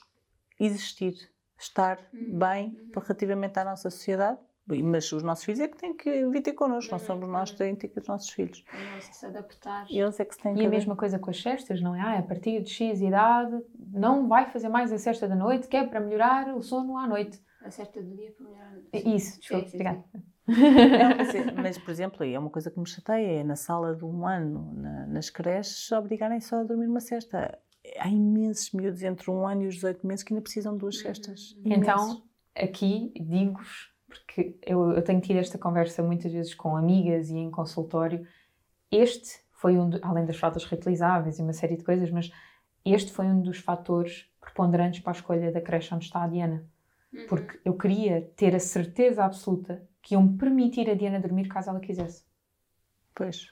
[SPEAKER 3] existir, estar
[SPEAKER 2] Uhum.
[SPEAKER 3] bem relativamente à nossa sociedade. Mas os nossos filhos é que têm que vir ter connosco, não
[SPEAKER 2] Uhum.
[SPEAKER 3] somos nós que têm que ter com os nossos filhos.
[SPEAKER 2] Não se adaptar.
[SPEAKER 3] Eles é que se têm que
[SPEAKER 1] E a mesma coisa com as cestas, não é? Ah, a partir de X idade não vai fazer mais a cesta da noite, que é para melhorar o sono à noite.
[SPEAKER 2] A certa do dia para melhorar.
[SPEAKER 1] Isso, desculpa, obrigada.
[SPEAKER 3] Não, mas, é- mas, por exemplo, é uma coisa que me chateia, é na sala de um ano, na- nas creches, obrigarem só a dormir uma cesta. Há imensos miúdos entre um ano e os 18 meses que ainda precisam de duas cestas.
[SPEAKER 1] Então,
[SPEAKER 3] Imensos.
[SPEAKER 1] aqui digo-vos, porque eu, eu tenho tido esta conversa muitas vezes com amigas e em consultório, este foi um, do- além das fraldas reutilizáveis e uma série de coisas, mas este foi um dos fatores preponderantes para a escolha da creche onde está a Diana.
[SPEAKER 2] Uhum.
[SPEAKER 1] Porque eu queria ter a certeza absoluta que iam permitir a Diana dormir caso ela quisesse.
[SPEAKER 3] Pois.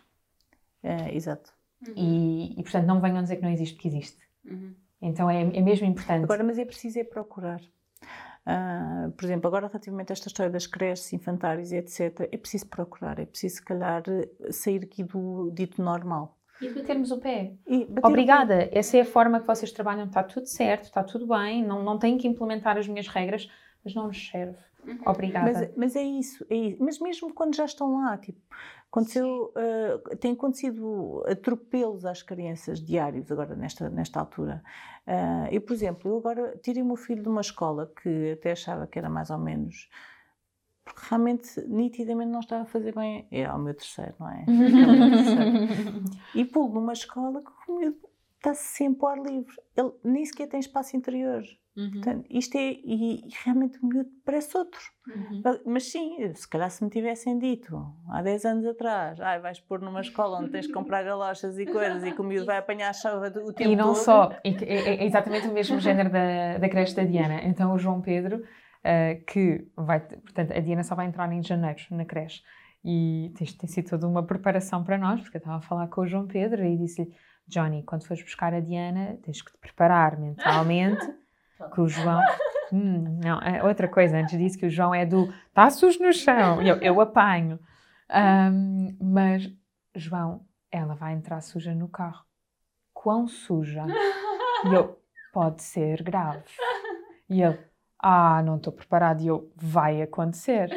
[SPEAKER 3] É, exato.
[SPEAKER 1] E, e, portanto, não venham dizer que não existe, porque existe.
[SPEAKER 2] Uhum.
[SPEAKER 1] Então é, é mesmo importante.
[SPEAKER 3] Agora, mas é preciso é procurar. Ah, por exemplo, agora relativamente a esta história das creches infantárias e etc., é preciso procurar, é preciso, se calhar, sair aqui do dito normal.
[SPEAKER 1] E batermos o pé.
[SPEAKER 3] E bater o
[SPEAKER 1] Obrigada, essa é a forma que vocês trabalham, está tudo certo, está tudo bem, não, não têm que implementar as minhas regras, mas não nos serve.
[SPEAKER 2] Uhum.
[SPEAKER 1] Obrigada.
[SPEAKER 3] Mas, mas é isso, é isso. Mas mesmo quando já estão lá, tipo, aconteceu, ah, tem acontecido atropelos às crianças diários agora nesta, nesta altura. Ah, eu, por exemplo, eu agora tirei o meu filho de uma escola que até achava que era mais ou menos. Porque realmente, nitidamente, não estava a fazer bem. É ao meu terceiro, não é? É meu terceiro. E pulo numa escola que o miúdo está sempre ao ar livre. Ele nem sequer tem espaço interior.
[SPEAKER 1] Uhum.
[SPEAKER 3] Portanto, isto é. E, e realmente o miúdo parece outro.
[SPEAKER 2] Uhum.
[SPEAKER 3] Ah, Mas sim, se calhar se me tivessem dito há 10 anos atrás, ai, vais pôr numa escola onde tens que comprar galochas e coisas e que o miúdo vai apanhar a chuva o tempo
[SPEAKER 1] E não
[SPEAKER 3] todo.
[SPEAKER 1] só, é, é exatamente o mesmo género da, da creche da Diana. Então o João Pedro, ah, que vai, portanto, a Diana só vai entrar em janeiro na creche. E tem, tem sido toda uma preparação para nós, porque eu estava a falar com o João Pedro e disse-lhe: Johnny, quando fores buscar a Diana, tens que te preparar mentalmente, que o João. Hum, não, é outra coisa, antes disso, que o João é do está sujo no chão, eu, eu apanho. Ahm, mas, João, ela vai entrar suja no carro. Quão suja? E eu, pode ser grave. E ele, ah, não estou preparado. E eu, vai acontecer.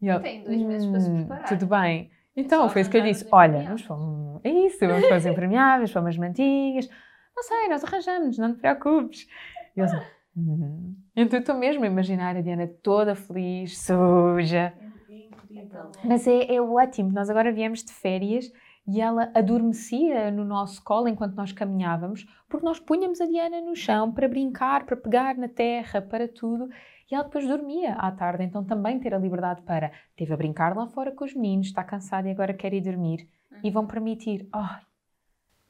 [SPEAKER 1] E ele,
[SPEAKER 2] Tem dois meses para se
[SPEAKER 1] "Hum,
[SPEAKER 2] preparar."
[SPEAKER 1] Tudo bem. Então,
[SPEAKER 2] Só
[SPEAKER 1] foi isso que eu disse. Olha, vamos para um... É isso, vamos para os impermeáveis, para umas mantinhas. Não sei, nós arranjamos, não te preocupes. E eu assim, "Hum." Então, estou mesmo a imaginar a Diana toda feliz, suja. Mas é, é ótimo. Nós agora viemos de férias e ela adormecia no nosso colo enquanto nós caminhávamos, porque nós punhamos a Diana no chão para brincar, para pegar na terra, para tudo. E ela depois dormia à tarde, então também ter a liberdade para. Teve a brincar lá fora com os meninos, está cansada e agora quer ir dormir. E vão permitir. Ai,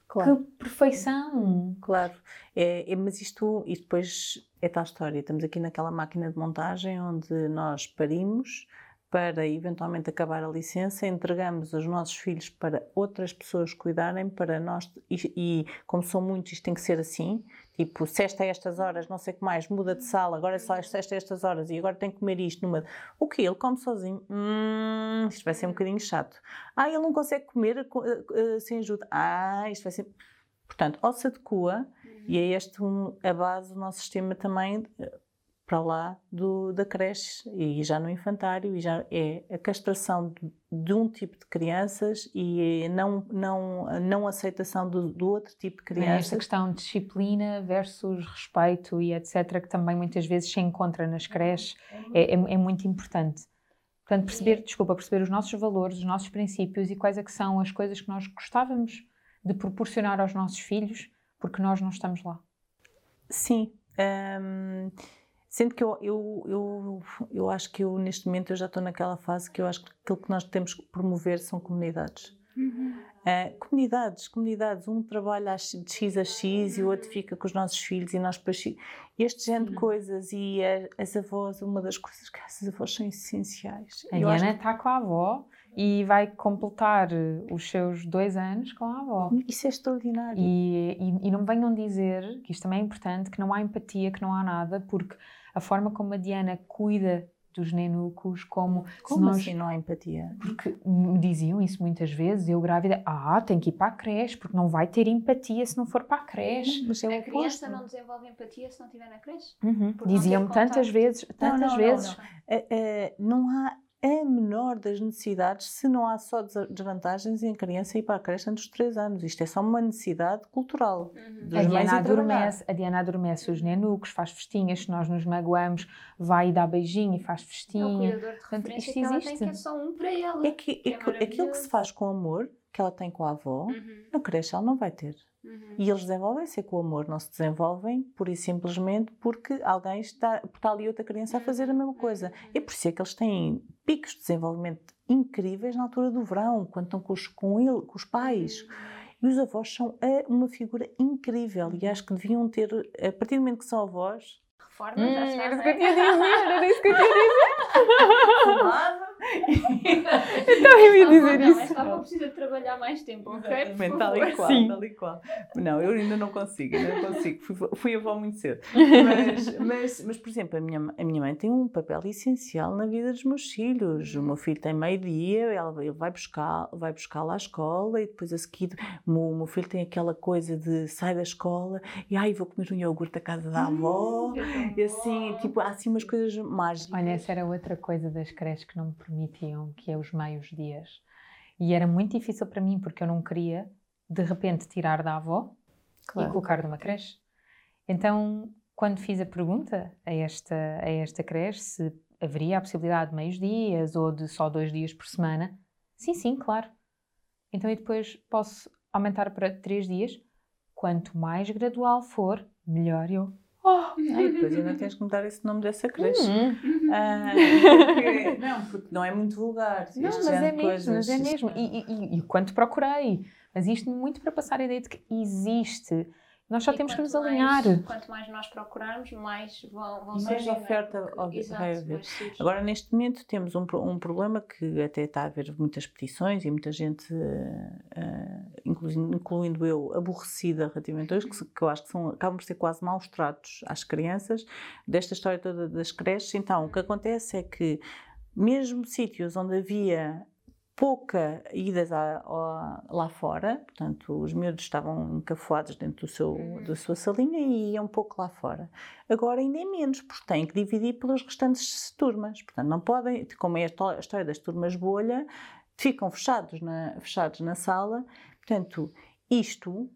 [SPEAKER 3] Claro.
[SPEAKER 1] que perfeição!
[SPEAKER 3] Claro, é, é- mas isto, isto depois é tal história. Estamos aqui naquela máquina de montagem onde nós parimos para eventualmente acabar a licença, entregamos os nossos filhos para outras pessoas cuidarem, para nós, e, e como são muitos, isto tem que ser assim. Tipo, sexta a estas horas, não sei o que mais, muda de sala, agora é só sexta a estas horas e agora tem que comer isto numa. O que? Ele come sozinho? Hum, isto vai ser um bocadinho chato. Ah, ele não consegue comer co- eh, eh, sem ajuda. Ah, isto vai ser. Portanto, ou se adequa, e é este um, a base do nosso sistema também eh, para lá do, da creche e já no infantário, e já é a castração de, de um tipo de crianças e é não, não, a não aceitação do, do outro tipo de
[SPEAKER 1] é
[SPEAKER 3] crianças.
[SPEAKER 1] Esta questão de disciplina versus respeito e etc., que também muitas vezes se encontra nas creches, é, é, é muito importante. Portanto, perceber, desculpa, perceber os nossos valores, os nossos princípios e quais é que são as coisas que nós gostávamos de proporcionar aos nossos filhos, porque nós não estamos lá.
[SPEAKER 3] Sim. hum, sendo que eu, eu, eu, eu acho que eu, neste momento, eu já estou naquela fase que eu acho que aquilo que nós temos que promover são comunidades. Uhum. Uh, comunidades, comunidades, um trabalha de X a X e o outro fica com os nossos filhos e nós depois. Este género de coisas e a, as avós, uma das coisas que essas avós são essenciais.
[SPEAKER 1] A Diana está que... com a avó e vai completar os seus dois anos com a avó.
[SPEAKER 3] Isso é extraordinário.
[SPEAKER 1] E, e, e não venham dizer, que isto também é importante, que não há empatia, que não há nada, porque a forma como a Diana cuida dos nenucos, como...
[SPEAKER 3] Como nós, assim não há empatia?
[SPEAKER 1] Porque me diziam isso muitas vezes, eu grávida, ah, tem que ir para a creche, porque não vai ter empatia se não for para a creche.
[SPEAKER 2] Mas é a criança não desenvolve empatia se não estiver na creche?
[SPEAKER 1] Uhum. Diziam-me tantas vezes, tantas não, não, vezes.
[SPEAKER 3] Não, não. Uh, uh, não há a menor das necessidades se não há só desvantagens em criança ir para a creche antes dos 3 anos. Isto é só uma necessidade cultural. Uhum.
[SPEAKER 1] A, Diana adormece, a Diana adormece os nenucos, faz festinhas, se nós nos magoamos, vai e dá beijinho e faz festinha. É o
[SPEAKER 2] cuidador de Portanto, isto que existe. Tem, que é só um para ela.
[SPEAKER 3] É que, é, que, aquilo que se faz com amor, que ela tem com a avó, uhum. na creche ela não vai ter. Uhum. E eles desenvolvem-se com o amor, não se desenvolvem pura e simplesmente porque alguém está, porque está ali outra criança a fazer a mesma coisa. Uhum. É por isso é que eles têm picos de desenvolvimento incríveis na altura do verão, quando estão com os, com ele, com os pais. Uhum. E os avós são uma figura incrível e acho que deviam ter, a partir do momento que são avós,
[SPEAKER 2] reforma, hum, já
[SPEAKER 1] está. Era isso que eu tinha dizer, era isso que eu tinha dizer.
[SPEAKER 2] Fumava.
[SPEAKER 1] então eu ia dizer
[SPEAKER 2] não,
[SPEAKER 1] isso.
[SPEAKER 2] Esta avó precisa de trabalhar mais tempo, ok?
[SPEAKER 3] Exatamente, tal e qual, Sim. tal e qual. Não, eu ainda não consigo, ainda não consigo. Fui, fui avó muito cedo. Mas, mas, mas, por exemplo, a minha, a minha mãe tem um papel essencial na vida dos meus filhos. O meu filho tem meio-dia, ele vai buscar, vai buscar lá à escola e depois a seguir o meu, meu filho tem aquela coisa de sai da escola e ai, vou comer um iogurte à casa da avó. Hum, e assim, tipo, há assim umas coisas mágicas.
[SPEAKER 1] Olha, essa era outra coisa das creches que não me permitiam, que é os meios dias. E era muito difícil para mim, porque eu não queria, de repente, tirar da avó claro. e colocar numa creche. Então, quando fiz a pergunta a esta, a esta creche se haveria a possibilidade de meios dias ou de só dois dias por semana, sim, sim, claro. Então, eu depois posso aumentar para três dias. Quanto mais gradual for, melhor eu
[SPEAKER 3] Oh, e depois ainda tens que mudar esse nome dessa creche. Uhum. Ah, porque, não, porque não é muito vulgar.
[SPEAKER 1] Não, mas é, mesmo, coisas, mas é mesmo. E, e, e quanto procurei. Mas isto muito para passar a ideia de que existe nós só e temos que nos alinhar.
[SPEAKER 2] Mais, quanto mais nós procurarmos, mais vão, vão
[SPEAKER 3] mais
[SPEAKER 2] surgir.
[SPEAKER 3] Mais oferta vai haver. Agora, neste momento, temos um, um problema que até está a haver muitas petições e muita gente, uh, incluindo, incluindo, eu, aborrecida relativamente a isso, que, que eu acho que são, acabam por ser quase maus tratos às crianças, desta história toda das creches. Então, o que acontece é que, mesmo sítios onde havia pouca idas lá fora, portanto, os miúdos estavam encafuados dentro do seu, uhum. da sua salinha e iam um pouco lá fora. Agora ainda é menos, porque têm que dividir pelas restantes turmas, portanto, não podem, como é a história das turmas bolha, ficam fechados na, fechados na sala, portanto, isto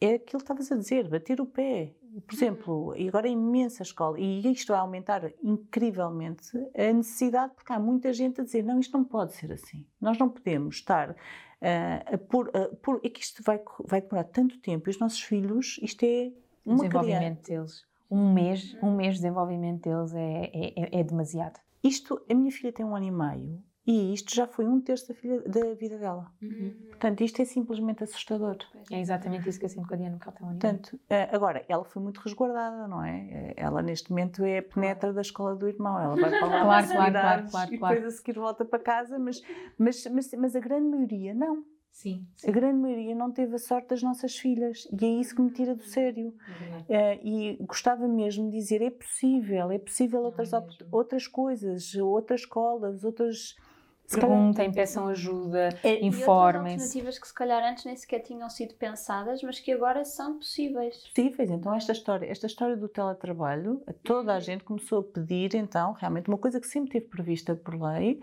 [SPEAKER 3] é aquilo que estavas a dizer, bater o pé, por exemplo, e agora é imensa escola, e isto vai aumentar incrivelmente a necessidade, porque há muita gente a dizer: não, isto não pode ser assim. Nós não podemos estar uh, a pôr. Uh, é que isto vai, vai demorar tanto tempo, e os nossos filhos, isto é uma
[SPEAKER 1] desenvolvimento criança. deles. Um mês, um mês de desenvolvimento deles é, é, é demasiado.
[SPEAKER 3] Isto, a minha filha tem um ano e meio e isto já foi um terço da, filha, da vida dela. Uhum. Portanto, isto é simplesmente assustador.
[SPEAKER 1] É exatamente isso que eu sinto com a Diana, um
[SPEAKER 3] Portanto, eh, agora, ela foi muito resguardada, não é? Eh, ela, neste momento, é a penetra da escola do irmão. Ela vai para lá
[SPEAKER 1] claro, claro, claro, claro,
[SPEAKER 3] e depois a seguir volta para casa, mas, mas, mas, mas a grande maioria não.
[SPEAKER 1] Sim,
[SPEAKER 3] sim, A grande maioria não teve a sorte das nossas filhas e é isso que me tira do sério. É uh, e gostava mesmo de dizer: é possível, é possível outras, é outras coisas, outras escolas, outras
[SPEAKER 1] Perguntem, peçam ajuda, é, informem-se.
[SPEAKER 2] alternativas que se calhar antes nem sequer tinham sido pensadas, mas que agora são possíveis.
[SPEAKER 3] Possíveis. Então esta história, esta história do teletrabalho, toda a gente começou a pedir então, realmente, uma coisa que sempre teve prevista por lei,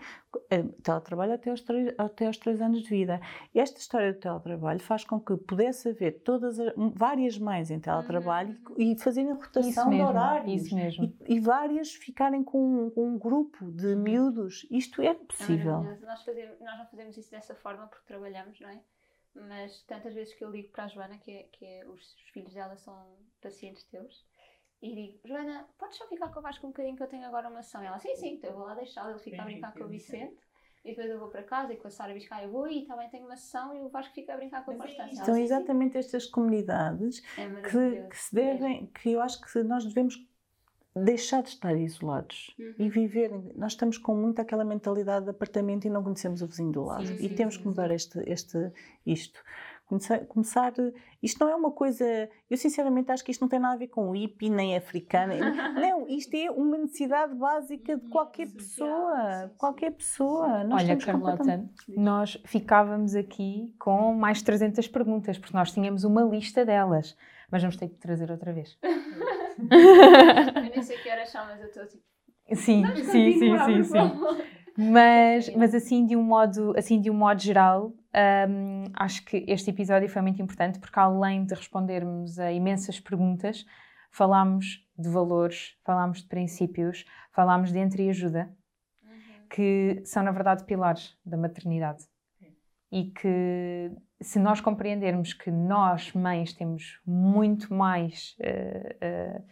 [SPEAKER 3] é, teletrabalho até aos, três, até aos três anos de vida. E esta história do teletrabalho faz com que pudesse haver todas as, várias mães em teletrabalho uhum. e, fazerem rotação mesmo, de horários.
[SPEAKER 1] Isso mesmo.
[SPEAKER 3] E, e várias ficarem com, com, um grupo de uhum. miúdos. Isto é possível.
[SPEAKER 2] É nós, fazemos, nós não fazemos isso dessa forma porque trabalhamos, não é? Mas tantas vezes que eu ligo para a Joana, que, é, que é, os, os filhos dela são pacientes teus, e digo, Joana, podes só ficar com o Vasco um bocadinho que eu tenho agora uma ação? E ela, sim, sim, então eu vou lá deixá-lo, ele fica a brincar com o Vicente. e depois eu vou para casa e com a Sara Biscay eu vou e também tenho uma sessão e o Vasco fica a brincar com a Constância.
[SPEAKER 3] São exatamente estas comunidades
[SPEAKER 2] É
[SPEAKER 3] que, que se devem, que eu acho que nós devemos deixar de estar isolados
[SPEAKER 2] Uhum.
[SPEAKER 3] e viver. Nós estamos com muito aquela mentalidade de apartamento e não conhecemos o vizinho do lado.
[SPEAKER 2] Sim,
[SPEAKER 3] e
[SPEAKER 2] sim,
[SPEAKER 3] temos
[SPEAKER 2] sim,
[SPEAKER 3] que mudar este, este, isto. Começar, começar, isto não é uma coisa, eu sinceramente acho que isto não tem nada a ver com hippie, nem africana, não, isto é uma necessidade básica de qualquer
[SPEAKER 2] social,
[SPEAKER 3] pessoa, qualquer pessoa. Nós
[SPEAKER 1] Olha, Carlota,
[SPEAKER 3] completamente-
[SPEAKER 1] nós ficávamos aqui com mais 300 perguntas, porque nós tínhamos uma lista delas, mas vamos ter que trazer outra vez.
[SPEAKER 2] Eu nem sei que horas são, mas eu estou tipo.
[SPEAKER 1] Sim,
[SPEAKER 2] "Vamos
[SPEAKER 1] sim, sim, sim, sim.
[SPEAKER 2] favor."
[SPEAKER 1] Mas, mas assim de um modo, assim de um modo geral, hum, acho que este episódio foi muito importante porque além de respondermos a imensas perguntas, falámos de valores, falámos de princípios, falámos de entreajuda, que são na verdade pilares da maternidade. E que se nós compreendermos que nós, mães, temos muito mais eh, eh,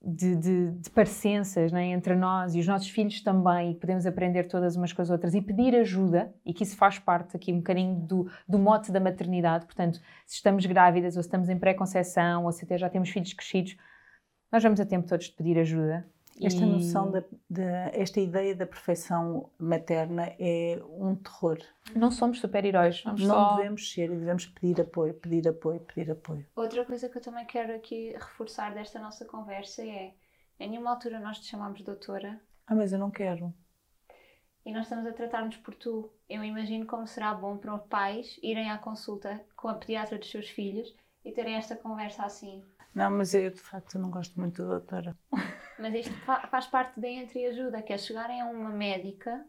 [SPEAKER 1] de, de, de parecenças né, entre nós e os nossos filhos também, e podemos aprender todas umas com as outras e pedir ajuda, e que isso faz parte aqui um bocadinho do, do mote da maternidade. Portanto, se estamos grávidas ou se estamos em pré-conceição ou se até já temos filhos crescidos, nós vamos a tempo todos de pedir ajuda.
[SPEAKER 3] Esta
[SPEAKER 1] E-
[SPEAKER 3] noção, da, da- esta ideia da perfeição materna é um terror.
[SPEAKER 1] Não somos super-heróis, vamos
[SPEAKER 3] não
[SPEAKER 1] só...
[SPEAKER 3] devemos ser e devemos pedir apoio, pedir apoio, pedir apoio.
[SPEAKER 2] Outra coisa que eu também quero aqui reforçar desta nossa conversa é: em nenhuma altura nós te chamamos doutora
[SPEAKER 3] Ah, mas eu não quero.
[SPEAKER 2] e nós estamos a tratar-nos por tu. Eu imagino como será bom para os pais irem à consulta com a pediatra dos seus filhos e terem esta conversa assim.
[SPEAKER 3] Não, mas eu de facto não gosto muito da doutora.
[SPEAKER 2] Mas isto fa- faz parte da entreajuda, que é chegarem a uma médica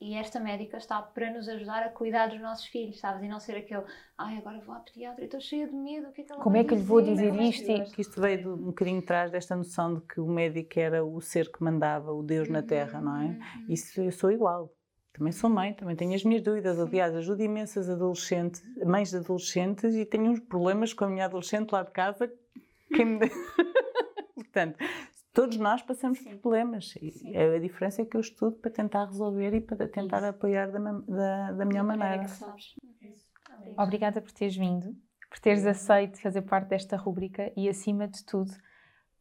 [SPEAKER 2] e esta médica está para nos ajudar a cuidar dos nossos filhos, sabes? E não ser aquele, ai, agora vou à pediatra e estou cheia de medo, o que é que ela
[SPEAKER 1] Como
[SPEAKER 2] vai
[SPEAKER 1] é que lhe vou dizer
[SPEAKER 2] é que-
[SPEAKER 1] isto?
[SPEAKER 3] Que isto veio de, um bocadinho atrás desta noção de que o médico era o ser que mandava, o Deus na Terra, não é?
[SPEAKER 2] Uhum.
[SPEAKER 3] Isso eu sou igual. Também sou mãe, também tenho as minhas dúvidas. Aliás, ajudo imensas adolescentes, mães de adolescentes e tenho uns problemas com a minha adolescente lá de casa. Quem me... Portanto, todos nós passamos por problemas. E
[SPEAKER 2] Sim.
[SPEAKER 3] a diferença é que eu estudo para tentar resolver e para tentar apoiar da, da, da melhor maneira.
[SPEAKER 2] sabes.
[SPEAKER 1] Obrigada por teres vindo, por teres aceito fazer parte desta rúbrica e, acima de tudo,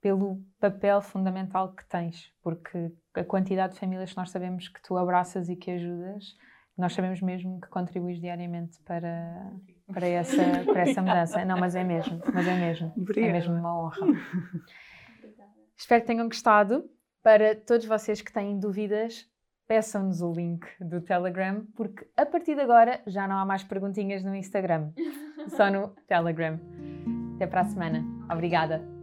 [SPEAKER 1] pelo papel fundamental que tens, porque a quantidade de famílias que nós sabemos que tu abraças e que ajudas, nós sabemos mesmo que contribuis diariamente para, para, essa, para essa mudança. Não, mas é mesmo, mas é mesmo. É
[SPEAKER 3] Obrigada.
[SPEAKER 1] mesmo uma honra. Espero que tenham gostado. Para todos vocês que têm dúvidas, peçam-nos o link do Telegram, porque a partir de agora já não há mais perguntinhas no Instagram, só no Telegram. Até para a semana. Obrigada.